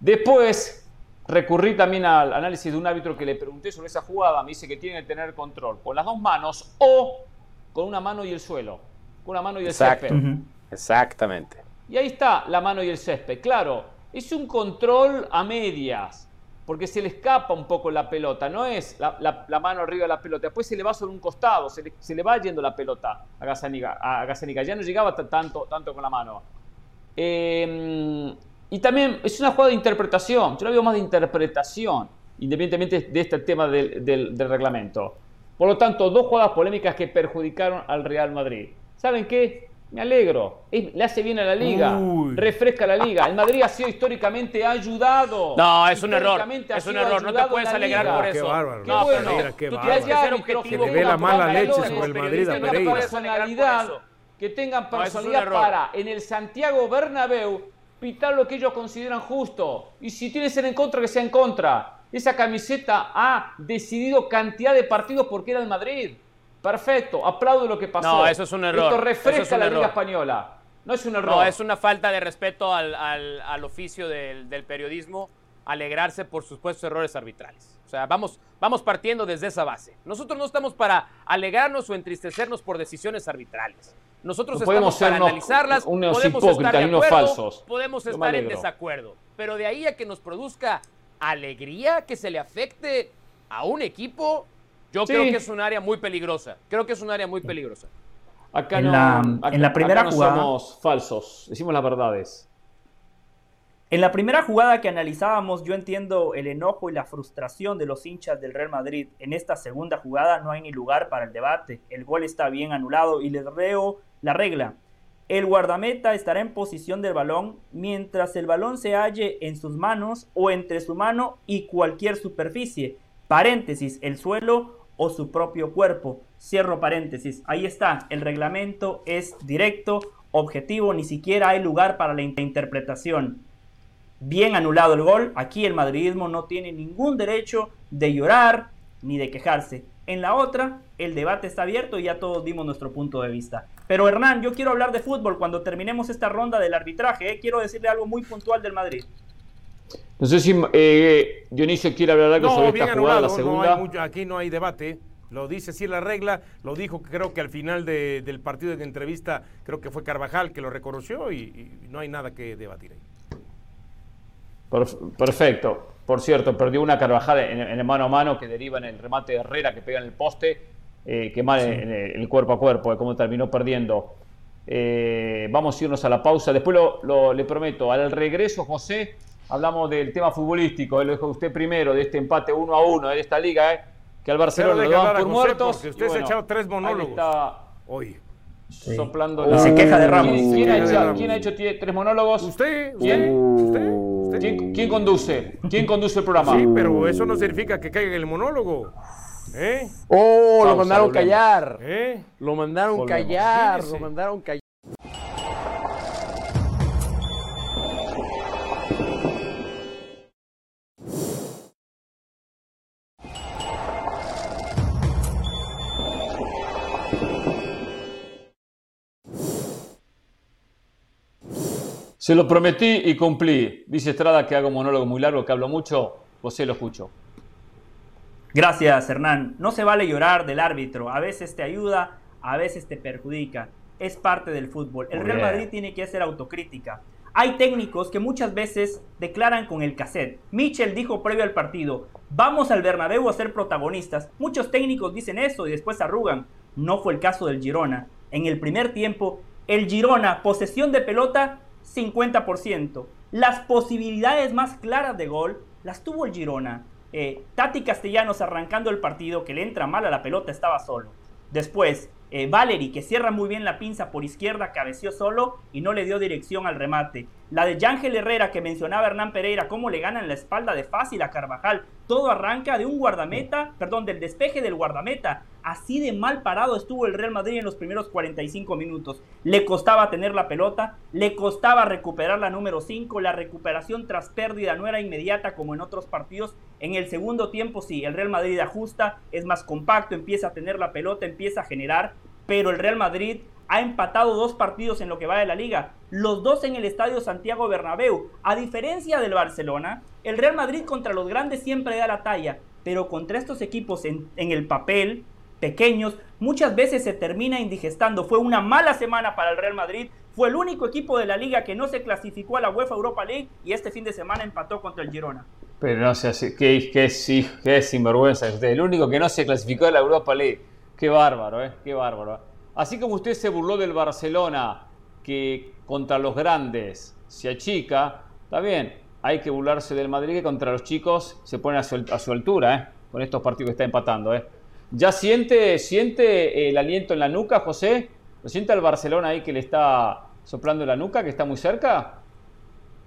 Después recurrí también al análisis de un árbitro que le pregunté sobre esa jugada, me dice que tiene que tener control con las dos manos o con una mano y el suelo, con una mano y el Exacto. césped. Exactamente. Y ahí está la mano y el césped. Claro, es un control a medias, porque se le escapa un poco la pelota, no es la, la- mano arriba de la pelota, después se le va sobre un costado, se le, se le va yendo la pelota a Gazzaniga, a Gazzaniga. ya no llegaba tanto, tanto con la mano. Eh, y también es una jugada de interpretación, yo la veo más de interpretación, independientemente de este tema del- del reglamento. Por lo tanto, dos jugadas polémicas que perjudicaron al Real Madrid. ¿Saben qué? Me alegro. Es- le hace bien a la liga. Uy. Refresca la liga. El Madrid ha sido históricamente ayudado. No, es un error. Es un error. No te puedes alegrar liga. por Qué eso. bárbaro. Qué No, bueno. Pereira, qué tú bárbaro. tienes que ser Tú objetivo. tienes Se le ve la mala leche sobre el Madrid a que tengan Pereira. personalidad, que tengan No, personalidad para en el Santiago Bernabéu pitar lo que ellos consideran justo. Y si tiene que ser en contra, que sea en contra. Esa camiseta ha decidido cantidad de partidos porque era el Madrid. Perfecto, aplaudo lo que pasó. No, eso es un error. Esto refresca es la error. Liga Española. No es un error. No, es una falta de respeto al, al- al oficio del, del periodismo alegrarse por supuestos errores arbitrales. O sea, vamos, vamos partiendo desde esa base. Nosotros no estamos para alegrarnos o entristecernos por decisiones arbitrales. Nosotros No estamos podemos para unos- analizarlas, unos podemos estar de acuerdo, falsos. podemos Yo estar en desacuerdo. Pero de ahí a que nos produzca alegría que se le afecte a un equipo, yo Sí. creo que es un área muy peligrosa. Creo que es un área muy peligrosa. Acá En no, la- acá- en la primera acá no jugada- somos falsos, decimos las verdades. En la primera jugada que analizábamos, yo entiendo el enojo y la frustración de los hinchas del Real Madrid. En esta segunda jugada no hay ni lugar para el debate. El gol está bien anulado y les reo la regla. el guardameta estará en posición del balón mientras el balón se halle en sus manos o entre su mano y cualquier superficie. Paréntesis, el suelo o su propio cuerpo. Cierro paréntesis. Ahí está, el reglamento es directo, objetivo, ni siquiera hay lugar para la interpretación. Bien anulado el gol, aquí el madridismo no tiene ningún derecho de llorar ni de quejarse. En la otra, el debate está abierto y ya todos dimos nuestro punto de vista. Pero Hernán, yo quiero hablar de fútbol cuando terminemos esta ronda del arbitraje. ¿eh? Quiero decirle algo muy puntual del Madrid. No sé si eh, Dionisio quiere hablar algo sobre esta jugada, la segunda. aquí no hay debate. Lo dice sí la regla, lo dijo creo que al final del partido de entrevista, creo que fue Carvajal que lo reconoció y, no hay nada que debatir ahí. Perfecto. Por cierto, perdió una Carvajal en, el mano a mano que deriva en el remate de Herrera que pega en el poste, eh, que mal en el, cuerpo a cuerpo, de cómo terminó perdiendo. Eh, vamos a irnos a la pausa. Después lo, le prometo, al regreso, José, hablamos del tema futbolístico, lo dijo usted primero, de este empate uno a uno de esta liga, ¿eh? que al Barcelona lo dan por muertos. Porque usted se ha echado tres monólogos hoy. Soplando la... se queja de Ramos. ¿Quién, ha, hecho, tres monólogos? ¿Usted? ¿Usted? ¿Quién, conduce? ¿Quién conduce el programa? Sí, pero eso no significa que caiga el monólogo. ¿Eh? Oh, lo mandaron callar. ¿Eh? Lo mandaron callar, lo mandaron callar. Se lo prometí y cumplí. Dice Estrada que hago un monólogo muy largo, que hablo mucho. José lo escucho. Gracias, Hernán. No se vale llorar del árbitro. A veces te ayuda, a veces te perjudica. Es parte del fútbol. El Real Madrid tiene que hacer autocrítica. Hay técnicos que muchas veces declaran con el cassette. Michel dijo previo al partido, vamos al Bernabéu a ser protagonistas. Muchos técnicos dicen eso y después arrugan. No fue el caso del Girona. En el primer tiempo, el Girona, posesión de pelota, 50%. Las posibilidades más claras de gol las tuvo el Girona. Eh, Tati Castellanos arrancando el partido, que le entra mal a la pelota, estaba solo. Después, eh, Valery, que cierra muy bien la pinza por izquierda, cabeció solo y no le dio dirección al remate. La de Yángel Herrera, que mencionaba Hernán Pereira, cómo le ganan la espalda de fácil a Carvajal. Todo arranca de un guardameta, perdón, del despeje del guardameta. Así de mal parado estuvo el Real Madrid en los primeros 45 minutos. Le costaba tener la pelota, le costaba recuperar la número 5. La recuperación tras pérdida no era inmediata como en otros partidos. En el segundo tiempo sí, el Real Madrid ajusta, es más compacto, empieza a tener la pelota, empieza a generar pero el Real Madrid ha empatado dos partidos en lo que va de la liga, los dos en el Estadio Santiago Bernabéu. A diferencia del Barcelona, el Real Madrid contra los grandes siempre da la talla, pero contra estos equipos en, el papel, pequeños, muchas veces se termina indigestando. Fue una mala semana para el Real Madrid, fue el único equipo de la liga que no se clasificó a la UEFA Europa League y este fin de semana empató contra el Girona. Pero no sé, qué, qué, qué sinvergüenza usted, el único que no se clasificó a la Europa League. Qué bárbaro, ¿eh? Qué bárbaro. Así como usted se burló del Barcelona, que contra los grandes se achica, está bien, hay que burlarse del Madrid que contra los chicos se pone a su, altura, ¿eh? Con estos partidos que está empatando, ¿eh? ¿Ya siente, siente el aliento en la nuca, José? ¿Lo siente al Barcelona ahí que le está soplando la nuca, que está muy cerca?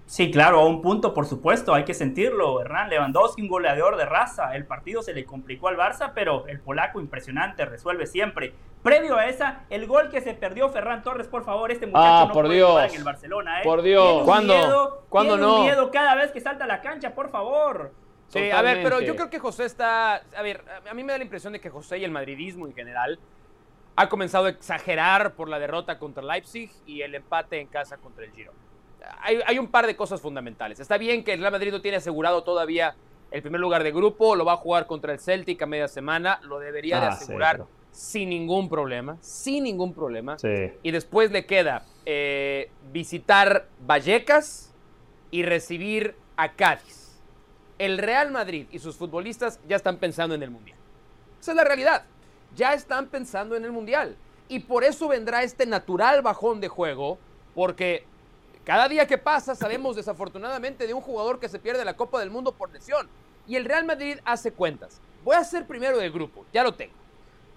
Sí, claro, a un punto, por supuesto, hay que sentirlo. Hernán Lewandowski, un goleador de raza. El partido se le complicó al Barça, pero el polaco impresionante, resuelve siempre. Previo a esa, el gol que se perdió Ferran Torres, por favor, este muchacho ah, no por puede Dios. jugar en el Barcelona, ¿eh? Por Dios. ¿Cuándo? Miedo, ¿Cuándo no? miedo cada vez que salta a la cancha, por favor. Sí, a ver, pero yo creo que José está. A ver, a mí me da la impresión de que José y el madridismo en general ha comenzado a exagerar por la derrota contra Leipzig y el empate en casa contra el Giro hay, un par de cosas fundamentales. Está bien que el Real Madrid no tiene asegurado todavía el primer lugar de grupo, lo va a jugar contra el Celtic a media semana, lo debería de ah, asegurar sin ningún problema, sin ningún problema. Y después le queda eh, visitar Vallecas y recibir a Cádiz. El Real Madrid y sus futbolistas ya están pensando en el Mundial. Esa es la realidad. Ya están pensando en el Mundial. Y por eso vendrá este natural bajón de juego, porque cada día que pasa sabemos desafortunadamente de un jugador que se pierde la Copa del Mundo por lesión. Y el Real Madrid hace cuentas. Voy a ser primero del grupo, ya lo tengo.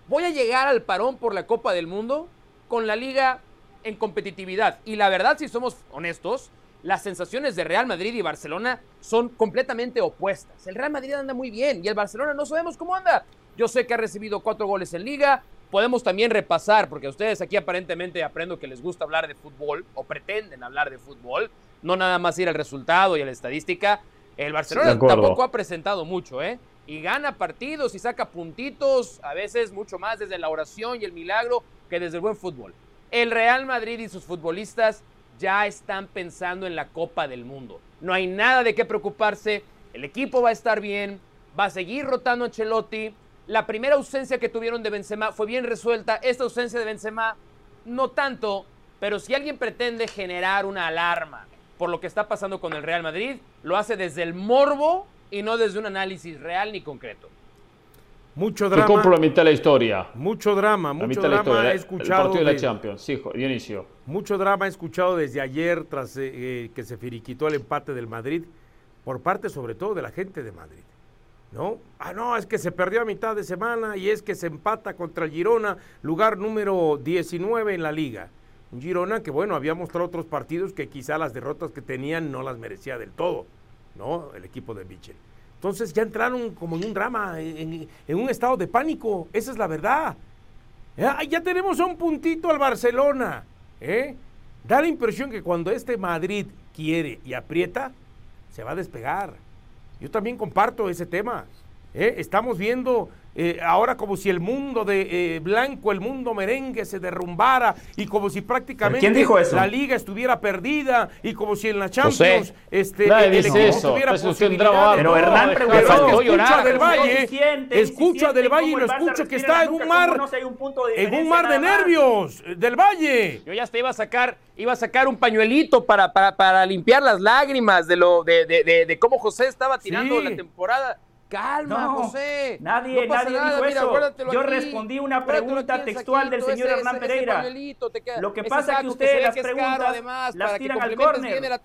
Voy a llegar al parón por la Copa del Mundo con la liga en competitividad. Y la verdad, si somos honestos, las sensaciones de Real Madrid y Barcelona son completamente opuestas. El Real Madrid anda muy bien y el Barcelona no sabemos cómo anda. Yo sé que ha recibido cuatro goles en liga. Podemos también repasar, porque a ustedes aquí aparentemente aprendo que les gusta hablar de fútbol o pretenden hablar de fútbol, no nada más ir al resultado y a la estadística. El Barcelona tampoco ha presentado mucho, ¿eh? Y gana partidos y saca puntitos, a veces mucho más desde la oración y el milagro que desde el buen fútbol. El Real Madrid y sus futbolistas ya están pensando en la Copa del Mundo. No hay nada de qué preocuparse. El equipo va a estar bien. Va a seguir rotando Ancelotti. La primera ausencia que tuvieron de Benzema fue bien resuelta. Esta ausencia de Benzema no tanto, pero si alguien pretende generar una alarma por lo que está pasando con el Real Madrid, lo hace desde el morbo y no desde un análisis real ni concreto. Mucho drama. Te compro la mitad de la historia. Mucho drama, mucho drama he escuchado. El partido de la Champions, sí, Dionisio. Mucho drama he escuchado desde ayer tras eh, eh, que se firiquitó el empate del Madrid, por parte sobre todo de la gente de Madrid. ¿No? Ah, no, es que se perdió a mitad de semana y es que se empata contra el Girona, lugar número 19 en la liga. Un Girona que, bueno, había mostrado otros partidos que quizá las derrotas que tenían no las merecía del todo, ¿no? El equipo de Michel. Entonces ya entraron como en un drama, en, un estado de pánico. Esa es la verdad. Ya, tenemos un puntito al Barcelona. ¿eh? Da la impresión que cuando este Madrid quiere y aprieta, se va a despegar. Yo también comparto ese tema. ¿eh? Estamos viendo eh, ahora como si el mundo de eh, blanco, el mundo merengue se derrumbara y como si prácticamente la liga estuviera perdida y como si en la Champions este, el, equipo eso. tuviera posibilidades. Pero Hernán preguntó, escucha del Valle, escucha del Valle y lo escucho que está en un mar, en un mar de nervios del Valle. Yo ya hasta iba a sacar, iba a sacar un pañuelito para, para, para limpiar las lágrimas de lo de, de, de, cómo José estaba tirando la temporada. Calma, José. Nadie, nadie dijo eso. Yo respondí una pregunta textual del señor Hernán Pereira. Lo que pasa es que ustedes las preguntas las tiran al córner.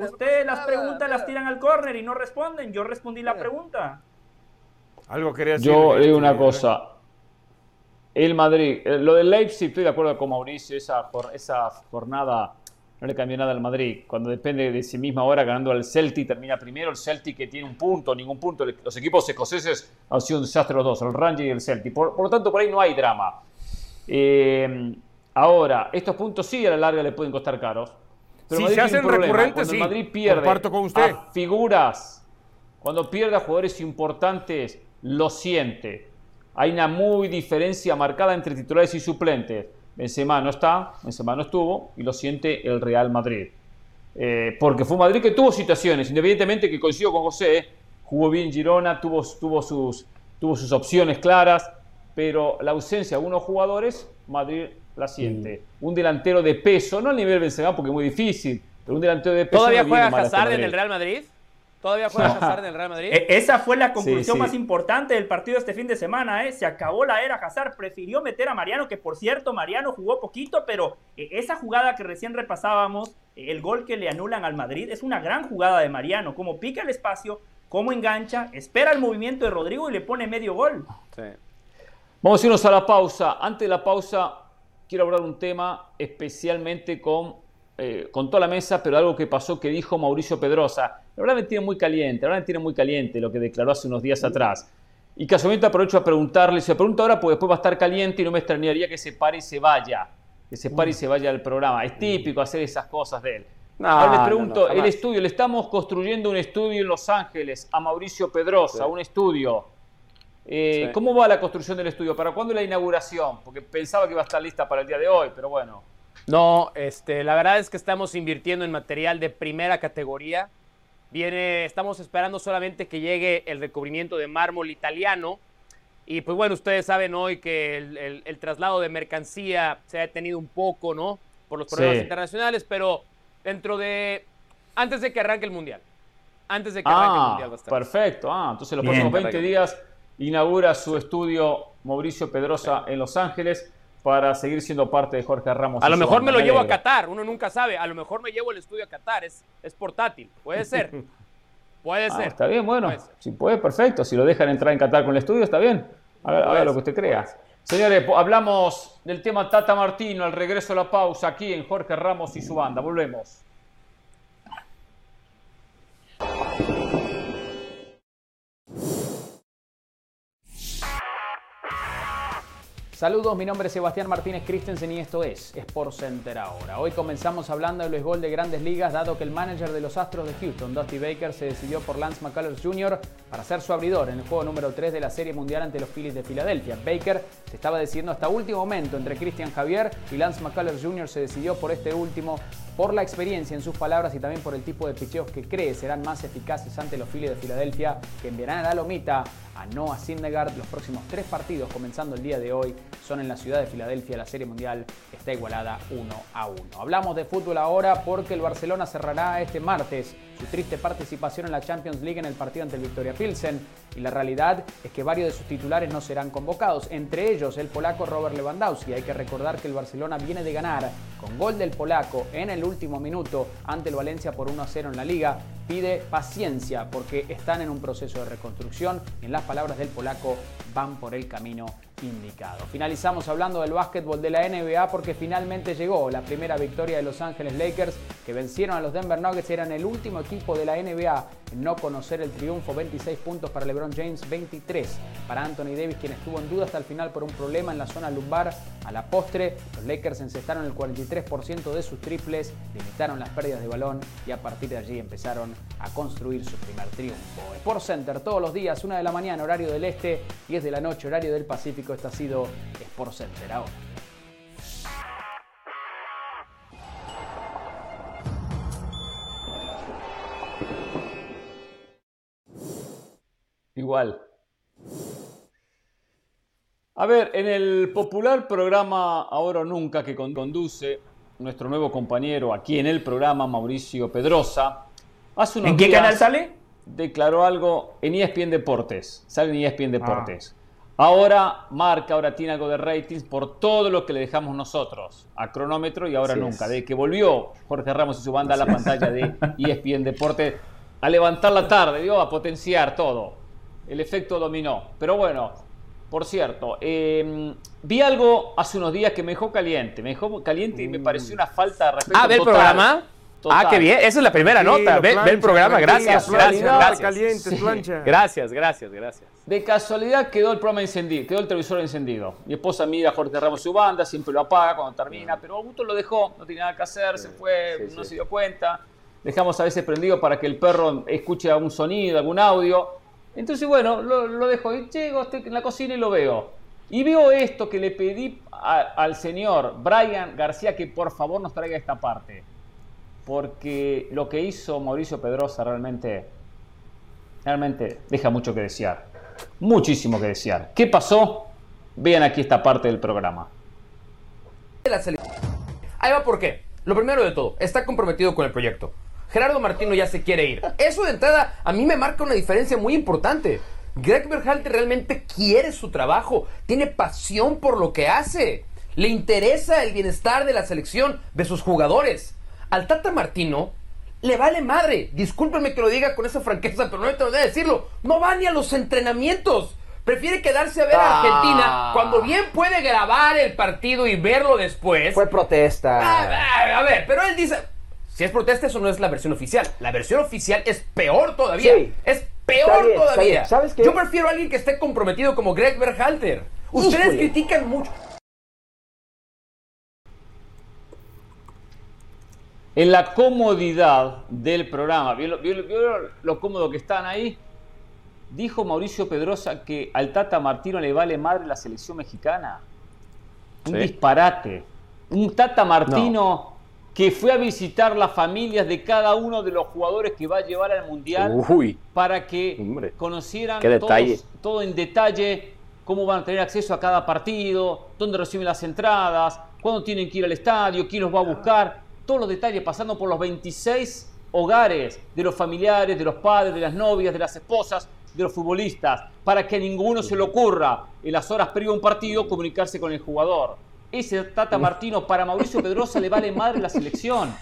Ustedes las preguntas las tiran al córner y no responden. Yo respondí la pregunta. Algo quería decir. Yo digo una cosa. El Madrid, eh, lo del Leipzig, estoy de acuerdo con Mauricio, esa, esa jornada no le cambió nada al Madrid. Cuando depende de sí misma ahora ganando al Celtic, termina primero el Celtic que tiene un punto, ningún punto. Los equipos escoceses han sido un desastre los dos, el Rangers y el Celtic. Por, lo tanto, por ahí no hay drama. Eh, ahora, estos puntos sí a la larga le pueden costar caros. Pero si se hacen recurrentes, Cuando el Madrid pierde con usted. figuras, cuando pierde a jugadores importantes, lo siente. Hay una muy diferencia marcada entre titulares y suplentes. Benzema no está, Benzema no estuvo y lo siente el Real Madrid. Eh, porque fue un Madrid que tuvo situaciones, independientemente que coincido con José, jugó bien Girona, tuvo, tuvo, sus, tuvo sus opciones claras, pero la ausencia de algunos jugadores, Madrid la siente. Mm. Un delantero de peso, no al nivel Benzema porque es muy difícil, pero un delantero de peso. ¿Todavía juega Hazard en el Real Madrid? ¿Todavía juega Hazard en el Real Madrid? E, esa fue la conclusión más importante del partido este fin de semana, ¿eh? Se acabó la era Hazard, prefirió meter a Mariano, que por cierto, Mariano jugó poquito, pero eh, esa jugada que recién repasábamos, eh, el gol que le anulan al Madrid, es una gran jugada de Mariano, como pica el espacio, como engancha, espera el movimiento de Rodrigo y le pone medio gol. Vamos a irnos a la pausa. Antes de la pausa, quiero hablar un tema especialmente con eh, con toda la mesa, pero algo que pasó que dijo Mauricio Pedrosa. La verdad me tiene muy caliente, la verdad me tiene muy caliente lo que declaró hace unos días atrás. Y casualmente aprovecho a preguntarle, se pregunta ahora porque después va a estar caliente y no me extrañaría que se pare y se vaya, que se pare y se vaya del programa. Es típico hacer esas cosas de él. ahora le pregunto, el estudio, le estamos construyendo un estudio en Los Ángeles a Mauricio Pedrosa, un estudio. Eh, ¿Cómo va la construcción del estudio? ¿Para cuándo la inauguración? Porque pensaba que iba a estar lista para el día de hoy, pero bueno. No, este, la verdad es que estamos invirtiendo en material de primera categoría. Viene, estamos esperando solamente que llegue el recubrimiento de mármol italiano. Y pues bueno, ustedes saben hoy que el, traslado de mercancía se ha detenido un poco, ¿no? Por los problemas internacionales, pero dentro de. Antes de que arranque el mundial. Antes de que arranque el ah, mundial. Perfecto. Ah, entonces los próximos 20 días inaugura su estudio Mauricio Pedrosa en Los Ángeles para seguir siendo parte de Jorge Ramos. A lo mejor me lo llevo a Qatar, uno nunca sabe. A lo mejor me llevo el estudio a Qatar, es, es portátil, puede ser. <laughs> Puede ah, ser. Está bien, bueno, si puede, perfecto. Si lo dejan entrar en Qatar con el estudio, está bien. A ver, lo que usted crea. Señores, hablamos del tema Tata Martino, al regreso a la pausa aquí en Jorge Ramos y su banda. Volvemos. Saludos, mi nombre es Sebastián Martínez Christensen y esto es Sport Center ahora. Hoy comenzamos hablando del béisbol de grandes ligas, dado que el manager de los Astros de Houston, Dusty Baker, se decidió por Lance McCullers Jr. para ser su abridor en el juego número 3 de la Serie Mundial ante los Phillies de Filadelfia. Baker se estaba decidiendo hasta último momento entre Christian Javier y Lance McCullers Jr. se decidió por este último por la experiencia en sus palabras y también por el tipo de picheos que cree serán más eficaces ante los Phillies de Filadelfia, que enviarán a la lomita a Noah Syndergaard. Los próximos tres partidos, comenzando el día de hoy, son en la ciudad de Filadelfia. La Serie Mundial está igualada 1 a 1. Hablamos de fútbol ahora porque el Barcelona cerrará este martes su triste participación en la Champions League en el partido ante el Victoria Pilsen. Y la realidad es que varios de sus titulares no serán convocados, entre ellos el polaco Robert Lewandowski. Hay que recordar que el Barcelona viene de ganar con gol del polaco en el último minuto ante el Valencia por 1 a 0 en la liga. Pide paciencia porque están en un proceso de reconstrucción. En las palabras del polaco, van por el camino indicado. Finalizamos hablando del básquetbol de la NBA porque finalmente llegó la primera victoria de Los Ángeles Lakers que vencieron a los Denver Nuggets. Eran el último equipo de la NBA en no conocer el triunfo. 26 puntos para LeBron James, 23 para Anthony Davis, quien estuvo en duda hasta el final por un problema en la zona lumbar. A la postre, los Lakers encestaron el 43% de sus triples, limitaron las pérdidas de balón y a partir de allí empezaron a construir su primer triunfo. Sport Center todos los días, una de la mañana, horario del este, 10 de la noche, horario del Pacífico. Este ha sido Sport Center ahora. Igual. A ver, en el popular programa Ahora o Nunca que conduce nuestro nuevo compañero aquí en el programa, Mauricio Pedrosa, hace unos ¿En qué canal sale? Declaró algo en ESPN Deportes. Sale en ESPN Deportes. Ah. Ahora marca, ahora tiene algo de ratings por todo lo que le dejamos nosotros a cronómetro y ahora nunca. De que volvió Jorge Ramos y su banda a la pantalla de ESPN Deportes a levantar la tarde, a potenciar todo el efecto dominó. Pero bueno, por cierto, em, vi algo hace unos días que me dejó caliente. Me dejó caliente y me pareció una falta de respeto. Ah, ¿ve el programa? Ah, qué bien. Esa es la primera nota. Ve, el programa. Gracias. Gracias. Gracias. Caliente, plancha. gracias, gracias, gracias. De casualidad quedó el programa encendido, quedó el televisor encendido. Mi esposa mira a Jorge Ramos su banda, siempre lo apaga cuando termina, pero Augusto lo dejó, no tiene nada que hacer, se fue, no se dio cuenta. Dejamos a veces prendido para que el perro escuche algún sonido, algún audio. Entonces, bueno, lo, dejo. Y llego en la cocina y lo veo. Y veo esto que le pedí al señor Brian García que por favor nos traiga esta parte. Porque lo que hizo Mauricio Pedrosa realmente, realmente deja mucho que desear. Muchísimo que desear. ¿Qué pasó? Vean aquí esta parte del programa. Ahí va por qué. Lo primero de todo, está comprometido con el proyecto. Gerardo Martino ya se quiere ir. Eso de entrada a mí me marca una diferencia muy importante. Greg Berhalter realmente quiere su trabajo, tiene pasión por lo que hace, le interesa el bienestar de la selección, de sus jugadores. Al Tata Martino le vale madre, discúlpenme que lo diga con esa franqueza, pero no me tengo que decirlo, no va ni a los entrenamientos. Prefiere quedarse a ver a ah. Argentina cuando bien puede grabar el partido y verlo después. Fue protesta. Ah, a ver, pero él dice, si es protesta, eso no es la versión oficial. La versión oficial es peor todavía. Es peor todavía. ¿Sabes qué? Yo prefiero a alguien que esté comprometido como Greg Berhalter. Ustedes critican mucho. En la comodidad del programa, ¿vio, lo cómodo que están ahí? Dijo Mauricio Pedrosa que al Tata Martino le vale madre la selección mexicana. Un disparate. Un Tata Martino que fue a visitar las familias de cada uno de los jugadores que va a llevar al Mundial para que conocieran todo en detalle cómo van a tener acceso a cada partido, dónde reciben las entradas, cuándo tienen que ir al estadio, quién los va a buscar, todos los detalles pasando por los 26 hogares de los familiares, de los padres, de las novias, de las esposas, de los futbolistas, para que a ninguno se le ocurra en las horas previo a un partido comunicarse con el jugador ese Tata Martino para Mauricio Pedrosa le vale madre la selección.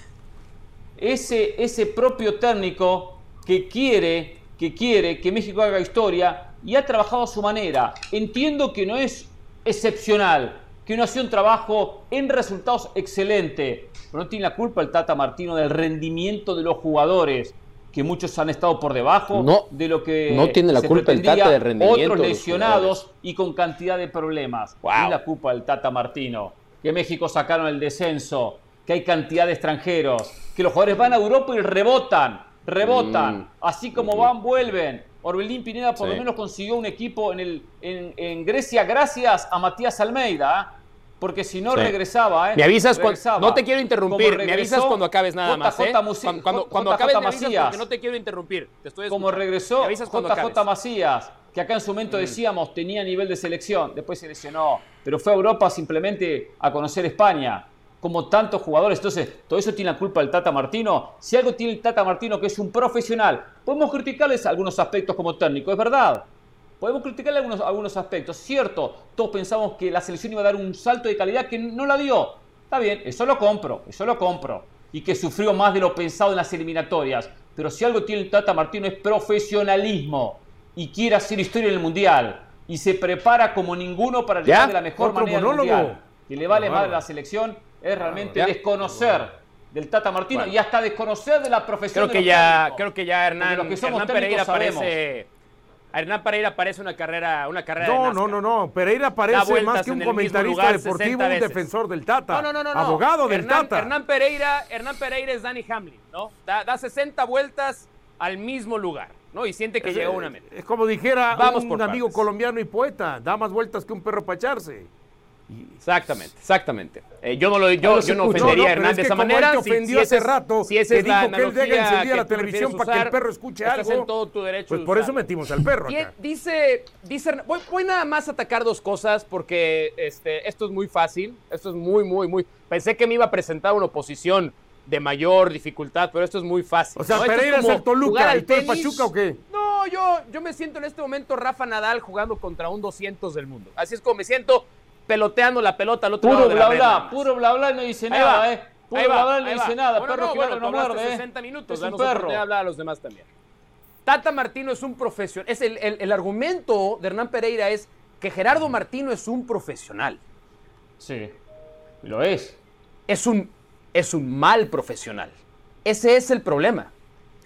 Ese, ese propio técnico que quiere, que quiere que México haga historia y ha trabajado a su manera. Entiendo que no es excepcional, que no hacía un trabajo en resultados excelente. Pero no tiene la culpa el Tata Martino del rendimiento de los jugadores, que muchos han estado por debajo No, de lo que no tiene la se culpa el Tata del rendimiento Otros lesionados y con cantidad de problemas. Wow. Tiene la culpa del Tata Martino, que México sacaron el descenso, que hay cantidad de extranjeros, que los jugadores van a Europa y rebotan, rebotan, Mm. así como van, vuelven. Orbelín Pineda por Sí. lo menos consiguió un equipo en, el, en, en Grecia gracias a Matías Almeida. Porque si no Sí. regresaba, ¿eh? Me avisas cuando, no te quiero interrumpir, me avisas cuando acabes nada JJ más, ¿eh? Musi- Cuando, cuando, cuando acabes me avisas Macías. porque no te quiero interrumpir. Te estoy como regresó Me avisas cuando JJ acabes. Macías, que acá en su Mm. momento decíamos tenía nivel de selección, después se lesionó, pero fue a Europa simplemente a conocer España, como tantos jugadores. Entonces, todo eso tiene la culpa el Tata Martino. Si algo tiene el Tata Martino, que es un profesional, podemos criticarles algunos aspectos como técnico, es verdad. Podemos criticarle algunos, algunos aspectos. Cierto, todos pensamos que la selección iba a dar un salto de calidad que no la dio. Está bien, eso lo compro, eso lo compro. Y que sufrió más de lo pensado en las eliminatorias. Pero si algo tiene el Tata Martino es profesionalismo. Y quiere hacer historia en el Mundial. Y se prepara como ninguno para llegar ¿Ya? de la mejor ¿Otro manera al monólogo? Mundial. Que le vale más bárbaro. la selección es realmente ¿Ya? desconocer del Tata Martino Bueno. y hasta desconocer de la profesión Creo de que los ya, técnicos. creo que ya Hernán, Porque los que somos Hernán Pereira sabemos. parece, a Hernán Pereira parece una carrera, una carrera No, no, no, no. Pereira parece más que un comentarista deportivo, 60 un defensor del Tata. No, no, no, no, no. Abogado del Hernán, Tata. Hernán Pereira, Hernán Pereira es Danny Hamlin, ¿no? Da, da 60 vueltas al mismo lugar, ¿no? Y siente que Es, llegó a eh, una meta. Es como dijera Vamos un por amigo partes. colombiano y poeta, da más vueltas que un perro para echarse. Exactamente, exactamente. Eh, yo no, lo, yo, yo no ofendería No, a Hernán es de esa como él manera. te Si- ofendió si hace esa es- rato, si esa que es la dijo que él encendida la televisión para que el perro escuche estás algo. en todo tu derecho Pues de por eso metimos al perro acá. dice, dice voy, voy nada más a atacar dos cosas porque este, esto es muy fácil, esto es muy, muy, muy... Pensé que me iba a presentar una oposición de mayor dificultad, pero esto es muy fácil. O sea, Pereira es el Toluca, ¿y tú el tenis. Pachuca o qué? No, yo, yo me siento en este momento Rafa Nadal jugando contra un 200 del mundo. Así es como me siento peloteando la pelota al otro Puro lado de la bla nada bla, puro bla bla no dice Ahí nada, va, ¿eh? Puro va, bla bla no dice va. nada, Bueno, perro no, que bueno, ladra no tú hablaste muerde, ¿eh? 60 minutos, Es un danos perro. oportunidad de hablar a los demás también. Tata Martino es un profesional. Es el, el- el argumento de Hernán Pereira es que Gerardo Martino es un profesional. Sí, lo es. Es un, es un mal profesional. Ese es el problema.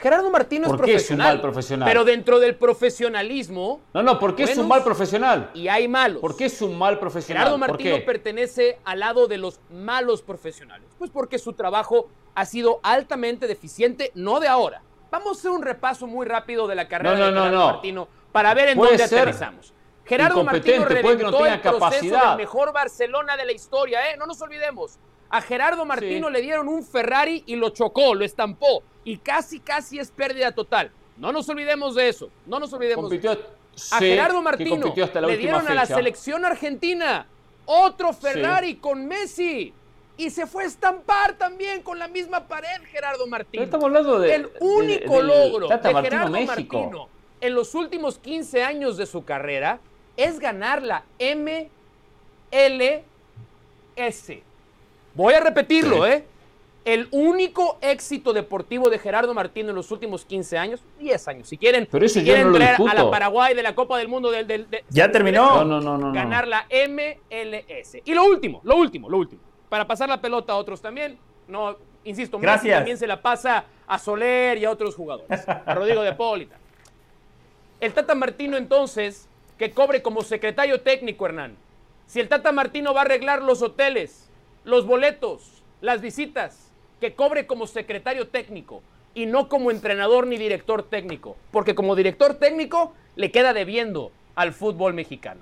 Gerardo Martino es ¿Por qué es un profesional. mal profesional? Pero dentro del profesionalismo. No, no, porque es un mal profesional. Y hay malos. ¿Por qué es un mal profesional? Gerardo ¿Por Martino qué? pertenece al lado de los malos profesionales. Pues porque su trabajo ha sido altamente deficiente, no de ahora. Vamos a hacer un repaso muy rápido de la carrera No, no, de Gerardo no. Martino para ver en Puede dónde aterrizamos. Gerardo Martino no reventó el proceso capacidad. del mejor Barcelona de la historia, ¿eh? No nos olvidemos. A Gerardo Martino Sí. le dieron un Ferrari y lo chocó, lo estampó. Y casi, casi es pérdida total. No nos olvidemos de eso. No nos olvidemos de eso. A Gerardo Martino le dieron a la selección argentina otro Ferrari con Messi. Y se fue a estampar también con la misma pared Gerardo Martino. Estamos hablando de- El de- único logro de Martino Gerardo México. Martino en los últimos 15 años de su carrera es ganar la MLS. Voy a repetirlo. ¿eh? El único éxito deportivo de Gerardo Martino en los últimos 15 años, 10 años, si quieren, Pero eso si yo quieren no lo traer a la Paraguay de la Copa del Mundo del... del- de- ¿Ya terminó? No, no, no, no, no. Ganar la MLS. Y lo último, lo último, lo último. Para pasar la pelota a otros también. No, insisto, Messi también se la pasa a Soler y a otros jugadores. A Rodrigo de Paul y tal. El Tata Martino entonces, que cobre como secretario técnico, Hernán. Si el Tata Martino va a arreglar los hoteles, los boletos, las visitas, que cobre como secretario técnico y no como entrenador ni director técnico. Porque como director técnico le queda debiendo al fútbol mexicano.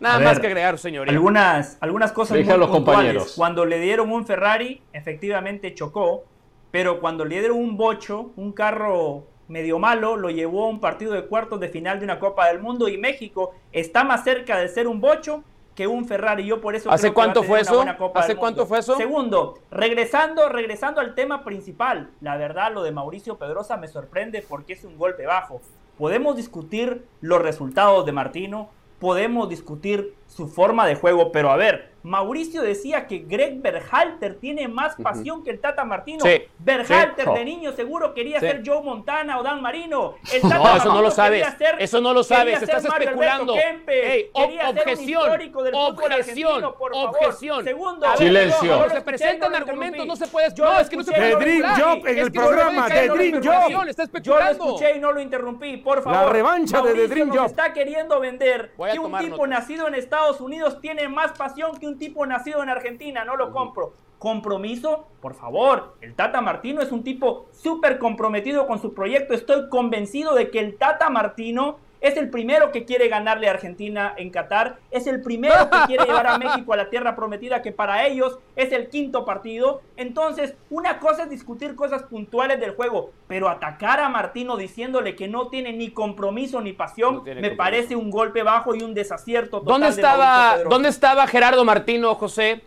Nada A más ver, que agregar, señoría. Algunas, algunas cosas Deja muy a los puntuales. compañeros. Cuando le dieron un Ferrari, efectivamente chocó, pero cuando le dieron un bocho, un carro medio malo, lo llevó a un partido de cuartos de final de una Copa del Mundo y México está más cerca de ser un bocho que un Ferrari. Yo por eso ¿Hace creo que va a cuánto tener fue una eso? buena Copa ¿Hace cuánto fue eso? Segundo, regresando, regresando al tema principal, la verdad lo de Mauricio Pedrosa me sorprende porque es un golpe bajo. Podemos discutir los resultados de Martino, podemos discutir su forma de juego, pero a ver, Mauricio decía que Greg Berhalter tiene más pasión que el Tata Martino. Sí, Berhalter sí. de niño seguro quería Sí. ser Joe Montana o Dan Marino. El <laughs> Tata No, eso no Martino lo sabes. quería ser- Eso no lo sabes. Estás Mario especulando. Kempes, Ey, ob- objeción. histórico del fútbol Objeción. argentino, por favor. Objeción. Segundo, A ver, Silencio. Cuando se presentan no argumentos no se puede. Yo No, es que no se escuché, puede. The Dream. Job en el programa, The Dream Job. Está Yo lo especulando. escuché y no lo interrumpí, por favor. La revancha de The Dream Job. está queriendo vender que un tipo nacido en Estados Unidos tiene más pasión que un tipo nacido en Argentina. No lo compro. Compromiso, por favor. El Tata Martino es un tipo súper comprometido con su proyecto. Estoy convencido de que el Tata Martino es el primero que quiere ganarle a Argentina en Qatar. Es el primero que quiere llevar a México a la tierra prometida, que para ellos es el quinto partido. Entonces, una cosa es discutir cosas puntuales del juego, pero atacar a Martino diciéndole que no tiene ni compromiso ni pasión, No me compromiso. parece un golpe bajo y un desacierto. total ¿Dónde estaba. ¿Dónde estaba Gerardo Martino, José,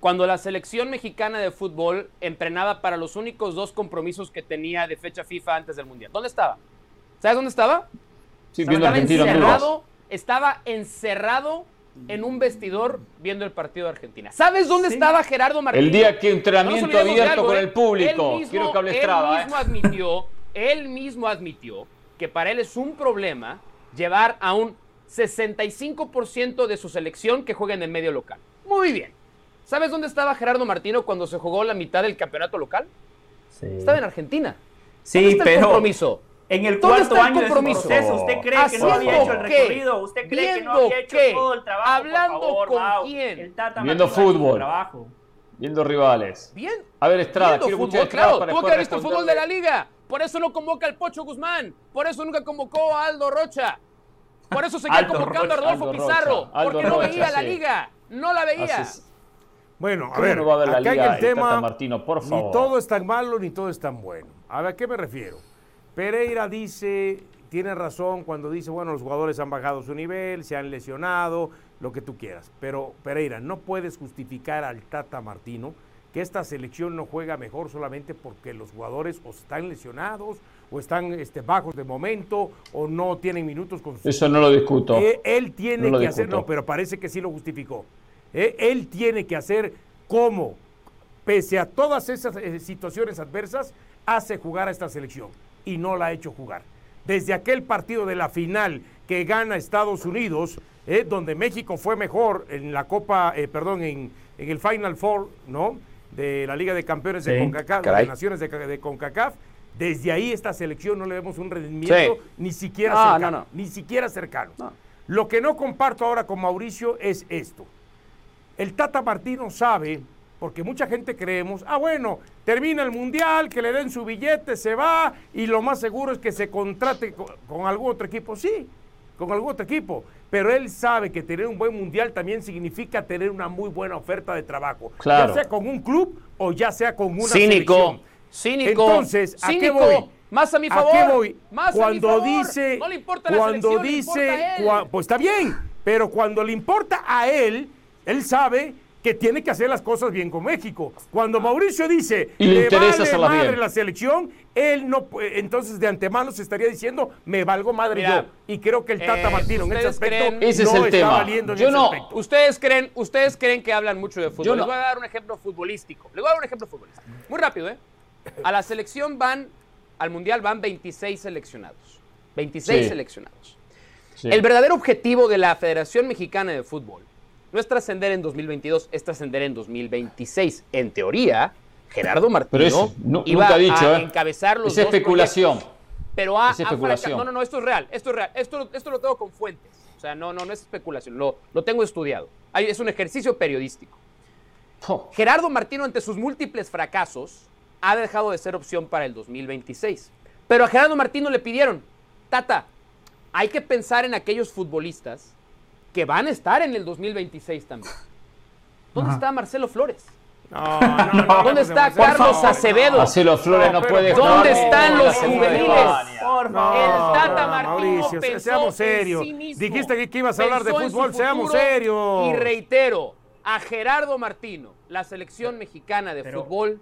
cuando la selección mexicana de fútbol entrenaba para los únicos dos compromisos que tenía de fecha FIFA antes del Mundial? ¿Dónde estaba? ¿Sabes dónde estaba? Sí, viendo estaba encerrado, estaba encerrado en un vestidor viendo el partido de Argentina. ¿Sabes dónde estaba Gerardo Martino? El día que entrenamiento abierto algo, con ¿eh? el público. Él mismo- Quiero que hable él Estrada, ¿eh? mismo admitió, él mismo admitió que para él es un problema llevar a un 65% de su selección que juega en el medio local. Muy bien. ¿Sabes dónde estaba Gerardo Martino cuando se jugó la mitad del campeonato local? Estaba en Argentina. Sí, ¿Dónde está el pero compromiso? En el ¿Dónde cuarto está el año de su proceso, ¿usted cree que no había hecho el recorrido? ¿Usted cree que no ¿Viendo había hecho qué? todo el trabajo? ¿Hablando por favor, con Mau? quién? El Tata Viendo fútbol. trabajo. Viendo rivales. Bien. A ver, Estrada, quiero fútbol, escuchar claro. para Tuvo que después haber visto el fútbol de la liga. Por eso no convoca al Pocho Guzmán. Por eso nunca convocó a Aldo Rocha. Por eso seguía convocando a Rodolfo Aldo Pizarro. Rocha, porque no veía la liga. No la veía. Así es. Bueno, a ¿Cómo ver, no va a acá hay liga el tema. Martino, por Ni favor? todo es tan malo ni todo es tan bueno. A ver, ¿a qué me refiero? Pereira dice, tiene razón cuando dice, bueno, los jugadores han bajado su nivel, se han lesionado, lo que tú quieras. Pero Pereira, no puedes justificar al Tata Martino que esta selección no juega mejor solamente porque los jugadores o están lesionados o están este, bajos de momento o no tienen minutos con sus Eso no lo discuto. eh, él tiene No que hacer, discuto. no, pero parece que sí lo justificó. Eh, él tiene que hacer como, pese a todas esas eh, situaciones adversas, hace jugar a esta selección y no la ha hecho jugar. Desde aquel partido de la final que gana Estados Unidos, eh, donde México fue mejor en la Copa, eh, perdón, en, en el Final Four, ¿no? De la Liga de Campeones de CONCACAF, caray. de Naciones de, de CONCACAF. Desde ahí esta selección no le vemos un rendimiento Sí. ni siquiera cercano. no, no. Ni siquiera cercano. No. Lo que no comparto ahora con Mauricio es esto. El Tata Martino sabe, porque mucha gente creemos, ah, bueno, termina el Mundial, que le den su billete, se va, y lo más seguro es que se contrate con, con algún otro equipo. Sí, con algún otro equipo. Pero él sabe que tener un buen Mundial también significa tener una muy buena oferta de trabajo. Claro. Ya sea con un club o ya sea con una Cínico. selección. Cínico. Entonces, ¿a qué Cínico. voy? Más a mi ¿A favor. qué voy? Más a mi cuando favor. dice, No le importa la cuando le dice, importa a él. cua- pues está bien, pero cuando le importa a él, él sabe que tiene que hacer las cosas bien con México. Cuando Mauricio dice, Y le interesa vale madre bien". la selección, él no, entonces de antemano se estaría diciendo, me valgo madre Mira, yo. Y creo que el Tata eh, Martino en ese ¿ustedes aspecto creen- Ese es no el está tema. valiendo en Yo ese no. aspecto. ¿Ustedes creen, ¿Ustedes creen que hablan mucho de fútbol? Yo no. Les voy a dar un ejemplo futbolístico. Les voy a dar un ejemplo futbolístico. Muy rápido, ¿eh? A la selección van, al Mundial van 26 seleccionados. 26 Sí. seleccionados. Sí. El verdadero objetivo de la Federación Mexicana de Fútbol no es trascender en 2022, es trascender en 2026. En teoría, Gerardo Martino nu- iba nunca ha dicho, a ¿eh? encabezar los Es dos especulación. proyectos, pero ha, Es especulación. No, no, no, esto es real, esto es real. Esto, esto lo tengo con fuentes. O sea, no, no, no es especulación, lo, lo tengo estudiado. Hay- es un ejercicio periodístico. Oh, Gerardo Martino, ante sus múltiples fracasos, ha dejado de ser opción para el 2026. Pero a Gerardo Martino le pidieron, Tata, hay que pensar en aquellos futbolistas que van a estar en el 2026 también. ¿Dónde está Marcelo Flores? No, no, no, ¿Dónde no, está Carlos. Acevedo? Marcelo Flores no, No, puede ¿Dónde están los juveniles? Por favor. El Tata no, Martino Mauricio, pensó seamos serios. en sí mismo. Dijiste que- que ibas a hablar de Pensó fútbol, seamos serios. Y reitero, a Gerardo Martino, la selección mexicana de Pero- fútbol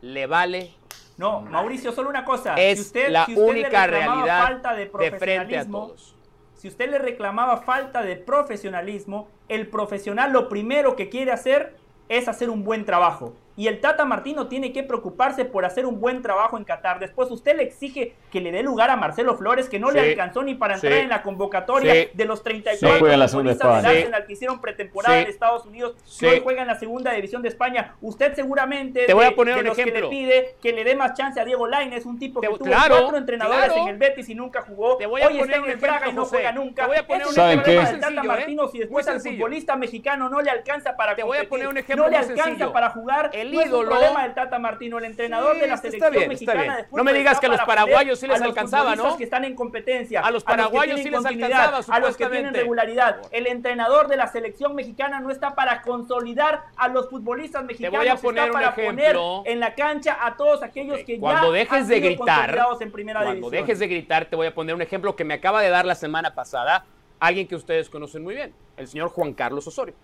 le vale No, Mauricio, solo una cosa. es si usted, la si usted le única realidad falta de, de frente a todos. Si usted le reclamaba falta de profesionalismo, el profesional lo primero que quiere hacer es hacer un buen trabajo. Y el Tata Martino tiene que preocuparse por hacer un buen trabajo en Qatar. Después usted le exige que le dé lugar a Marcelo Flores, que no le alcanzó ni para entrar Sí. en la convocatoria Sí. de los Sí. 34 Juega en la segunda futbolistas del España. Arsenal que hicieron pretemporada en Estados Unidos, que hoy juegan en la segunda división de España. Usted seguramente Te voy a poner de un los que le ejemplo. pide que le dé más chance a Diego Lainez, un tipo que tuvo claro, cuatro entrenadores claro. en el Betis y nunca jugó. Te voy a hoy poner está en un el Braga ejemplo, y no juega nunca. Te voy a poner Ese un es el ¿Saben problema qué? del Tata Sencillo, ¿eh? Martino, si después al futbolista mexicano no le alcanza para Te voy a competir, poner un ejemplo no le alcanza sencillo. para jugar, El no es un ídolo- problema del Tata Martino, el entrenador Sí, de la está selección bien, está mexicana No me digas que a los para paraguayos sí les a los alcanzaba, ¿no? que están en competencia, A los que paraguayos tienen sí les alcanzaba, a los que tienen regularidad. El entrenador de la selección mexicana no está para consolidar a los futbolistas mexicanos, voy a poner está un para ejemplo. poner en la cancha a todos aquellos que Cuando ya dejes han de gritar, en primera cuando división. dejes de gritar, te voy a poner un ejemplo que me acaba de dar la semana pasada alguien que ustedes conocen muy bien, el señor Juan Carlos Osorio.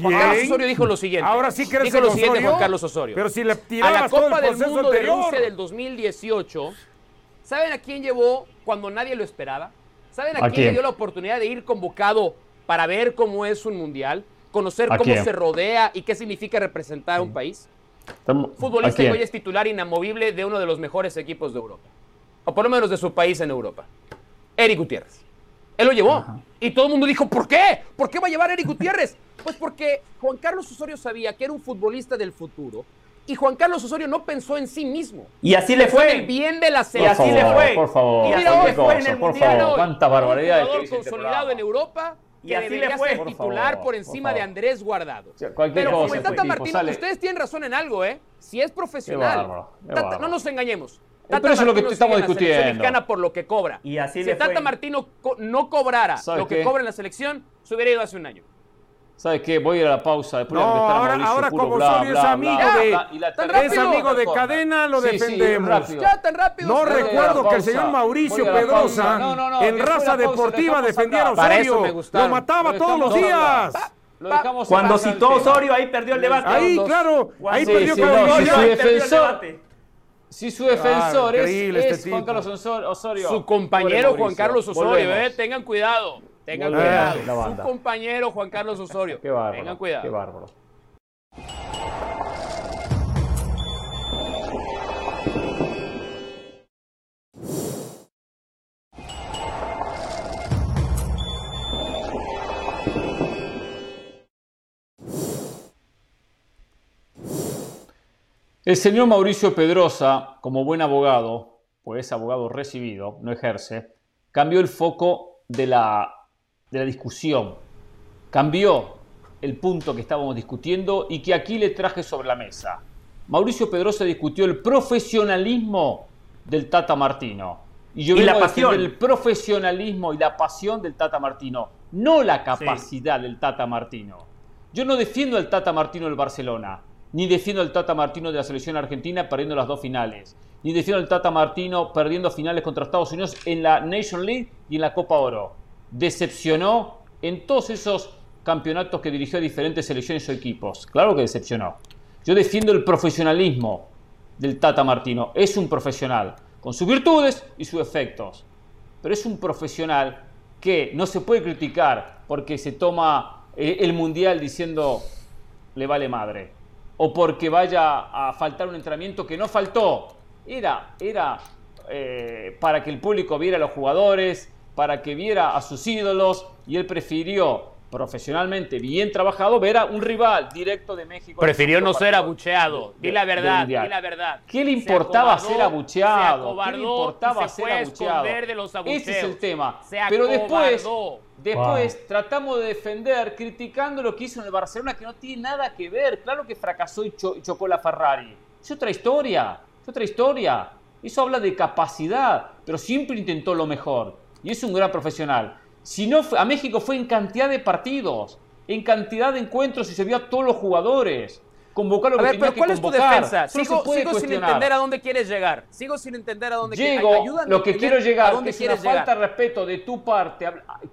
Juan ¿Quién? Carlos Osorio dijo lo siguiente. Ahora sí crees dijo lo siguiente Osorio. Juan Carlos Osorio. Pero si le a la tirabas todo el Copa del Mundo de. Rusia del 2018, ¿saben a quién llevó cuando nadie lo esperaba? ¿Saben a, ¿A quién, quién? le dio la oportunidad de ir convocado para ver cómo es un mundial? Conocer ¿A cómo quién? se rodea y qué significa representar a un país Estamos- ¿A futbolista y hoy es titular inamovible de uno de los mejores equipos de Europa. O por lo menos de su país en Europa. Eric Gutiérrez. Él lo llevó. Y todo el mundo dijo, ¿por qué? ¿Por qué va a llevar a Eric Gutiérrez? Pues porque Juan Carlos Osorio sabía que era un futbolista del futuro. Y Juan Carlos Osorio no pensó en sí mismo. Y así le fue. en el bien de la Y selección. así le fue. Por favor, Y Y mira hoy, fue en el por Mundial. favor, cuánta barbaridad Un jugador consolidado en Europa Y así le fue. ser Por titular por por encima de favor. Andrés Guardado. Pero como el Tata Martino, ustedes tienen razón en algo, ¿eh? Si es profesional. Qué bárbaro, qué Tata- bárbaro. no nos engañemos. pero eso es lo que estamos discutiendo. mexicana por lo que cobra. Y así si le Tata fue. Martino no cobrara ¿Sabe lo que qué? cobra en la selección, se hubiera ido hace un año. ¿Sabes qué? Voy a ir a la pausa. Después No, a ahora- ahora puro como bla, Osorio es bla, amigo bla, de- bla, y la tan Es amigo de cadena, lo Sí, sí, defendemos. rápido. Ya, tan rápido. No recuerdo que el señor Mauricio Pedrosa. No, no, no, en de raza pausa deportiva defendiera a Osorio. Lo mataba Lo todos los días. hablar. Lo dejamos Cuando citó. Osorio, ahí perdió el debate. Ahí, claro, ahí Sí, perdió sí, Osorio. si Osorio, su ahí perdió el defensor- debate. Si su defensor Ah, es, es este Juan. Carlos Osor- Osorio. Su compañero Juan Carlos. Osorio, eh, tengan cuidado. Tengan cuidado. Su compañero Juan Carlos Osorio. Qué bárbaro. Tengan cuidado. Qué bárbaro. El señor Mauricio Pedrosa, como buen abogado, pues es abogado recibido, no ejerce, cambió el foco de la, de la discusión, cambió el punto que estábamos discutiendo y que aquí le traje sobre la mesa. Mauricio Pedrosa discutió el profesionalismo del Tata Martino. Y yo Y la pasión. el profesionalismo y la pasión del Tata Martino, no la capacidad del Tata Martino. Yo no defiendo al Tata Martino del Barcelona, ni defiendo al Tata Martino de la selección argentina perdiendo las dos finales, ni defiendo al Tata Martino perdiendo finales contra Estados Unidos en la Nation League y en la Copa Oro. Decepcionó en todos esos campeonatos que dirigió a diferentes selecciones o equipos. Claro que decepcionó. Yo defiendo el profesionalismo del Tata Martino. Es un profesional, con sus virtudes y sus defectos. Pero es un profesional que no se puede criticar porque se toma eh, el mundial diciendo le vale madre. O porque vaya a faltar un entrenamiento que no faltó. Era, era eh, para que el público viera a los jugadores, para que viera a sus ídolos, y él prefirió profesionalmente, bien trabajado, ver a un rival directo de México. Prefirió no ser abucheado. Di la verdad, di la verdad. ¿Qué le Se importaba acobardó, ser abucheado? se ¿Qué le acobardó importaba se ser abucheado? de los Ese es el tema. Pero después, acobardó. después tratamos de defender criticando lo que hizo en el Barcelona, que no tiene nada que ver. Claro que fracasó y, cho- y chocó la Ferrari. Es otra historia, es otra historia. Eso habla de capacidad, pero siempre intentó lo mejor. Y es un gran profesional. Si no, a México fue en cantidad de partidos, en cantidad de encuentros y se vio a todos los jugadores. Convocar lo A que ver, tenía pero que ¿cuál es tu convocar. defensa? Sigo, sigo sin entender a dónde quieres llegar. Sigo sin entender a dónde quieres Llego, Ayúdame lo que quiero llegar, a dónde es una quieres falta llegar. de respeto de tu parte,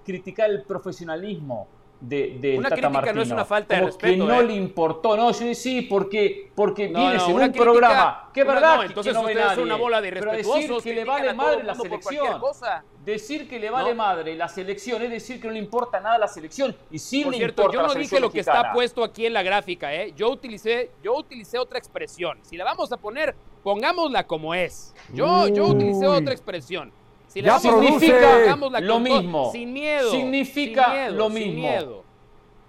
criticar el profesionalismo de, de Una Tata crítica Martino. no es una falta de Como respeto, que no ¿eh? le importó. No, yo sí, porque, porque No, vienes no, en una un crítica- programa. Una- verdad no, que- entonces que no ustedes son una bola de Pero decir irrespetuosos, que le vale madre la selección. cosa. Decir que le vale No. madre la selección es decir que no le importa nada la selección. Y sí Por le cierto, importa yo no dije lo que mexicana. está puesto aquí en la gráfica, ¿eh? Yo utilicé, yo utilicé otra expresión. Si la vamos a poner, pongámosla como es. Yo, yo utilicé otra expresión. Si la Ya a pongámosla Lo mismo. Sin miedo. Significa sin miedo, lo sin mismo. miedo.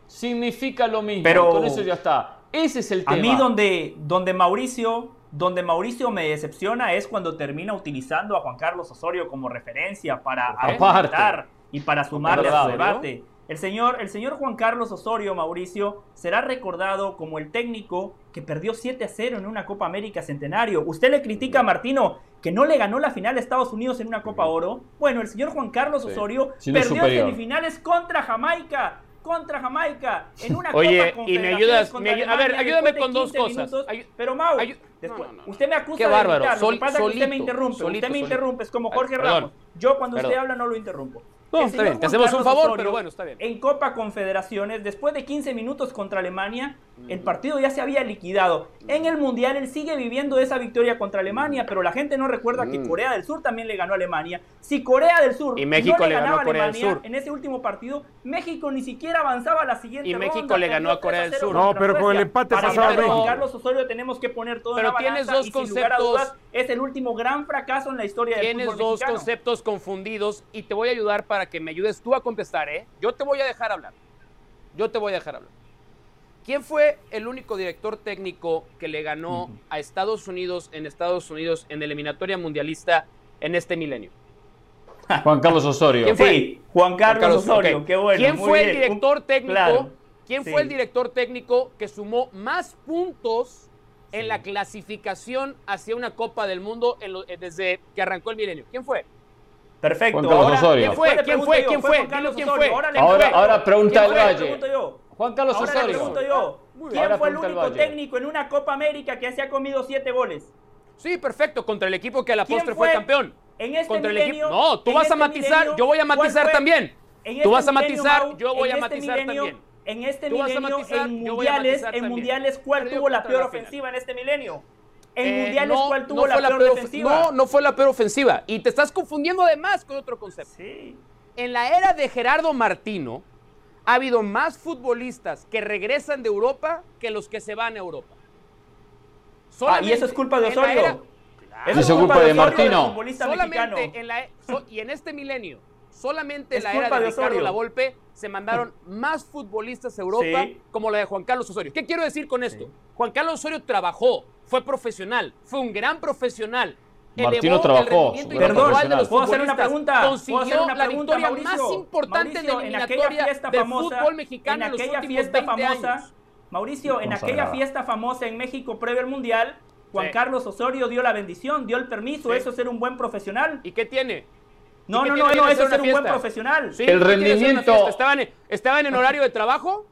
Significa lo mismo. Pero- Con eso ya está. Ese es el A tema. mí donde, donde Mauricio, donde Mauricio me decepciona es cuando termina utilizando a Juan Carlos Osorio como referencia para argumentar y para sumarle a su ¿no? debate. El señor, el señor Juan Carlos Osorio, Mauricio, será recordado como el técnico que perdió 7 a 0 en una Copa América Centenario. Usted le critica a Martino que no le ganó la final a Estados Unidos en una Copa Oro. Bueno, el señor Juan Carlos Osorio perdió superior. semifinales contra Jamaica. Contra Jamaica en una Oye, Copa y me ayudas- a ver, ayúdame de con dos 15 cosas. minutos. Pero Mau, ayu- después- no, no, no. usted me acusa Qué de bárbaro, gritar, lo sol- que pasa es que usted me interrumpe, solito, usted me solito. interrumpe, es como Jorge. Ramos. Yo cuando usted habla no lo interrumpo. No, está bien, te hacemos un favor, Osorio, pero bueno, está bien. En Copa Confederaciones, después de 15 minutos contra Alemania, el partido ya se había liquidado. En el Mundial él sigue viviendo esa victoria contra Alemania, pero la gente no recuerda que Mm. Corea del Sur también le ganó a Alemania. Si Corea del Sur Y México no le, le ganó ganaba a Corea del Alemania Sur. en ese último partido, México ni siquiera avanzaba a la siguiente Y México ronda, le ganó a Corea del 3 0 Sur. No, pero con el empate Para pasaba México. Carlos Osorio tenemos que poner todo Pero en la tienes balanza dos y sin lugar a conceptos- dudas, es el último gran fracaso en la historia del Tienes fútbol dos mexicano. conceptos confundidos y te voy a ayudar para que me ayudes tú a contestar, ¿eh? Yo te voy a dejar hablar. Yo te voy a dejar hablar. ¿Quién fue el único director técnico que le ganó a Estados Unidos en Estados Unidos en eliminatoria mundialista en este milenio? <laughs> Juan Carlos Osorio. ¿Quién fue? Sí, Juan Carlos, Osorio, ok. qué bueno. ¿Quién muy fue el bien. director Un- técnico? claro, ¿Quién sí. fue el director técnico que sumó más puntos en la clasificación hacia una Copa del Mundo en lo- eh, desde que arrancó el milenio? ¿Quién fue? Perfecto. Juan Carlos Ahora, Osorio. ¿Quién fue? ¿Quién fue? ¿Quién fue quién fue. Ahora le Ahora, pregunta ¿Quién el Valle. Juan Carlos Ahora le pregunto yo. ¿Quién Ahora fue el único técnico en una Copa América que se ha comido siete goles? Sí, perfecto, contra el equipo que a la ¿Quién postre fue fue? campeón. En este contra el milenio, equipo. No, tú vas a matizar, milenio, yo voy a ¿cuál matizar también. En Tú este vas a milenio, matizar, Mau, yo voy en a matizar también. En este milenio, en mundiales, en mundiales, ¿cuál tuvo la peor ofensiva en este milenio? En Eh, mundiales, no, ¿cuál no tuvo la fue peor defensiva? No, no fue la peor ofensiva. Y te estás confundiendo además con otro concepto. Sí. En la era de Gerardo Martino, ha habido más futbolistas que regresan de Europa que los que se van a Europa. Ah, y eso es culpa de la Osorio. era- Eso es culpa de Martino. solamente en la, so- y en este milenio, solamente Es en la era de, de Ricardo. Lavolpe se mandaron <laughs> más futbolistas a Europa Sí. como la de Juan Carlos Osorio. ¿Qué quiero decir con esto? Juan Carlos Osorio trabajó, fue profesional, fue un gran profesional. Martino trabajó, los ¿Puedo hacer una pregunta? ¿Puedo Consiguió hacer una la pregunta, victoria Mauricio? más importante Mauricio, en la en aquella fiesta del famosa, fútbol mexicano en aquella últimos fiesta 20 famosa, años. Mauricio, en aquella fiesta famosa en México previo al Mundial, Juan Sí. Carlos Osorio dio la bendición, dio el permiso, Sí. eso es ser un buen profesional. ¿Y qué tiene? No, qué no, tiene no, eso es ser un buen profesional. Sí, El ¿qué quiere hacer una rendimiento-? ¿Estaban en, ¿Estaban en horario de trabajo?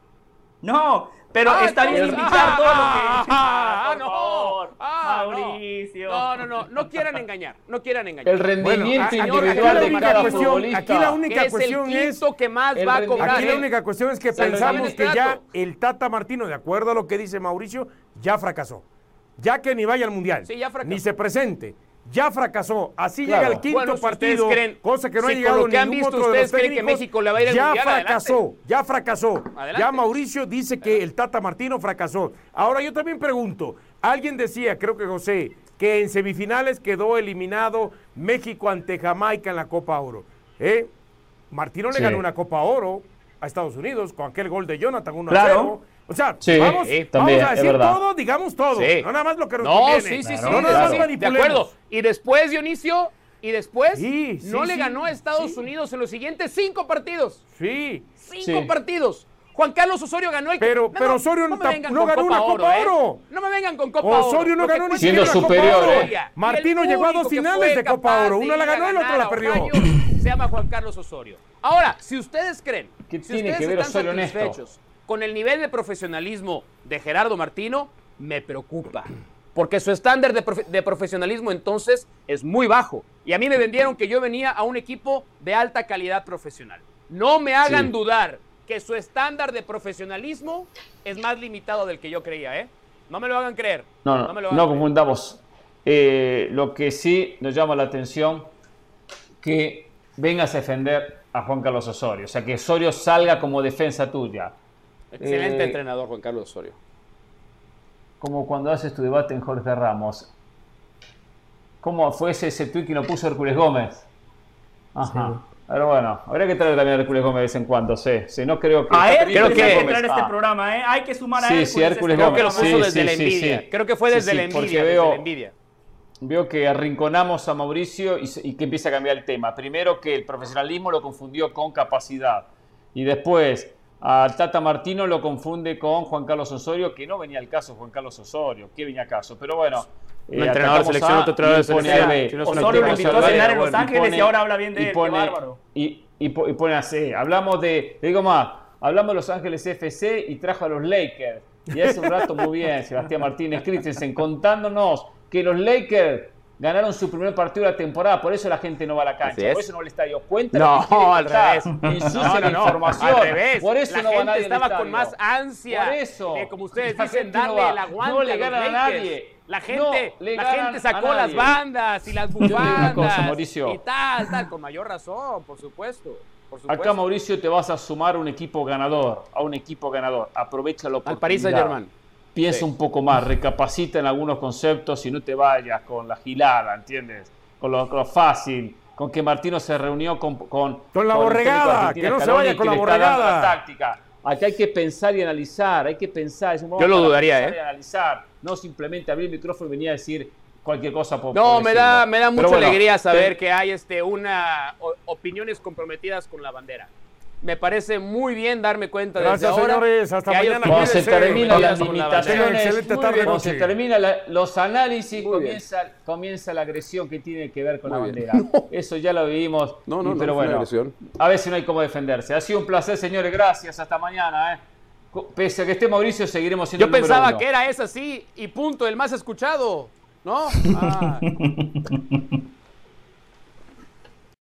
No, pero Ah, está bien todo lo que... Ah, <laughs> por no. Ah, no. Mauricio. No, no, no, no quieran engañar, no quieran engañar. El rendimiento Bueno, individual aquí la de única cada cuestión- futbolista. aquí la única que es el cuestión es- quinto que más va a cobrar. Aquí la ¿eh? única cuestión es que Se pensamos que ya el Tata Martino, de acuerdo a lo que dice Mauricio, ya fracasó. Ya que ni vaya al Mundial, Sí, ya fracasó. ni se presente, ya fracasó. Así Claro. llega el quinto Bueno, si partido, creen- cosa que no si ha llegado que han ningún visto otro de los que técnicos. México le va a ir al ya Mundial, fracasó, ya fracasó. Ya Mauricio dice que el Tata Martino fracasó. Ahora yo también pregunto, alguien decía, creo que José, que en semifinales quedó eliminado México ante Jamaica en la Copa Oro. ¿Eh? Martino le Sí. ganó una Copa Oro a Estados Unidos con aquel gol de Jonathan 1 Claro. 0. O sea, Sí, vamos, sí, vamos también, a decir todo, digamos todo. Sí. No nada más lo que nos No, conviene. sí, sí, sí. No nada claro. más de acuerdo. Y después, Dionisio, y después, Sí, sí, no le sí, ganó a Estados sí. Unidos en los siguientes cinco partidos. Sí. Cinco Sí. partidos. Juan Carlos Osorio ganó el Pero- No, pero Osorio no ganó una Copa ¿eh? Oro. No me vengan con Copa Oro. Osorio no que ganó ni Siendo la superior, Copa Oro. ¿eh? Martino llegó a dos que finales de Copa Oro. Una la ganó y la otra la perdió. Ohio Se llama Juan Carlos Osorio. Ahora, si ustedes creen ¿Qué si tiene ustedes que ver están Osorio satisfechos con el nivel de profesionalismo de Gerardo Martino, me preocupa. Porque su estándar de, profe- de profesionalismo entonces es muy bajo. Y a mí me vendieron que yo venía a un equipo de alta calidad profesional. No me hagan Sí. dudar que su estándar de profesionalismo es más limitado del que yo creía, ¿eh? No me lo hagan creer. No, no, me lo no, hagan confundamos. Eh, lo que sí nos llama la atención que vengas a defender a Juan Carlos Osorio. O sea, que Osorio salga como defensa tuya. Excelente Eh, entrenador, Juan Carlos Osorio. Como cuando haces tu debate en Jorge Ramos. ¿Cómo fue ese, ese tuit que nos puso Hércules Gómez? Ajá. Pero bueno, habría que traer también a Hércules Gómez de vez en cuando, sí. sí no creo que. A Hércules hay que Gómez. entrar a este Ah. programa, ¿eh? Hay que sumar a Sí, Hércules. sí, Hércules este Gómez. Creo que lo puso Sí, desde sí, la sí, envidia. sí. Creo que fue desde sí, la porque envidia. veo- desde la envidia. Veo que arrinconamos a Mauricio y, y que empieza a cambiar el tema. Primero que el profesionalismo lo confundió con capacidad. Y después al Tata Martino lo confunde con Juan Carlos Osorio, que no venía al caso Juan Carlos Osorio. ¿Qué venía al caso? Pero bueno. Un entrenador de selección, A otro entrenador y de selección. a B. Si no es una Osorio lo invitó a cenar en Los Ángeles y ahora habla bien de y él. Qué pone- bárbaro. Y, y, po- y pone así, hablamos de, le digo más, hablamos de Los Ángeles FC y trajo a los Lakers. Y hace un rato muy bien, Sebastián Martínez Christensen, contándonos que los Lakers ganaron su primer partido de la temporada, por eso la gente no va a la cancha, es. por eso no le está dio cuenta. No, al revés. No, la no, no, información. Al revés. Por eso la no va gente nadie al estaba con estadio. más ansia. Por eso. de, como ustedes dicen, no darle va. el aguante No le ganan a nadie. La No gente, la gente sacó las nadie. bandas y las <laughs> bufandas. cosa, Mauricio. Y tal, tal, con mayor razón, por supuesto. Por supuesto. Acá, Mauricio, te vas a sumar a un equipo ganador, a un equipo ganador. Aprovecha la Al oportunidad. Paris Saint-Germain. Piensa Sí. un poco más, recapacita en algunos conceptos y no te vayas con la gilada, ¿entiendes? Con lo, con lo fácil, con que Martino se reunió con... Con, Con la el borregada, que no se vaya con la borregada. táctica. Aquí hay que pensar y analizar, hay que pensar. es un Yo lo dudaría, ¿eh? analizar, no simplemente abrir el micrófono y venir a decir cualquier cosa por No, por me da, me da mucha bueno, alegría saber que hay este, una, o- opiniones comprometidas con la bandera. Me parece muy bien darme cuenta Gracias, desde ahora señores. Hasta que mañana. Cuando se terminan las limitaciones, cuando se terminan los análisis, comienza, comienza la agresión que tiene que ver con Muy la bandera. <laughs> Eso ya lo vivimos. No, no, pero bueno, agresión. a veces no hay cómo defenderse. Ha sido un placer, señores. Gracias. Hasta mañana. ¿eh? Pese a que esté Mauricio, seguiremos siendo Yo el pensaba uno. que era esa sí y punto, el más escuchado. ¿No? <laughs> Ah.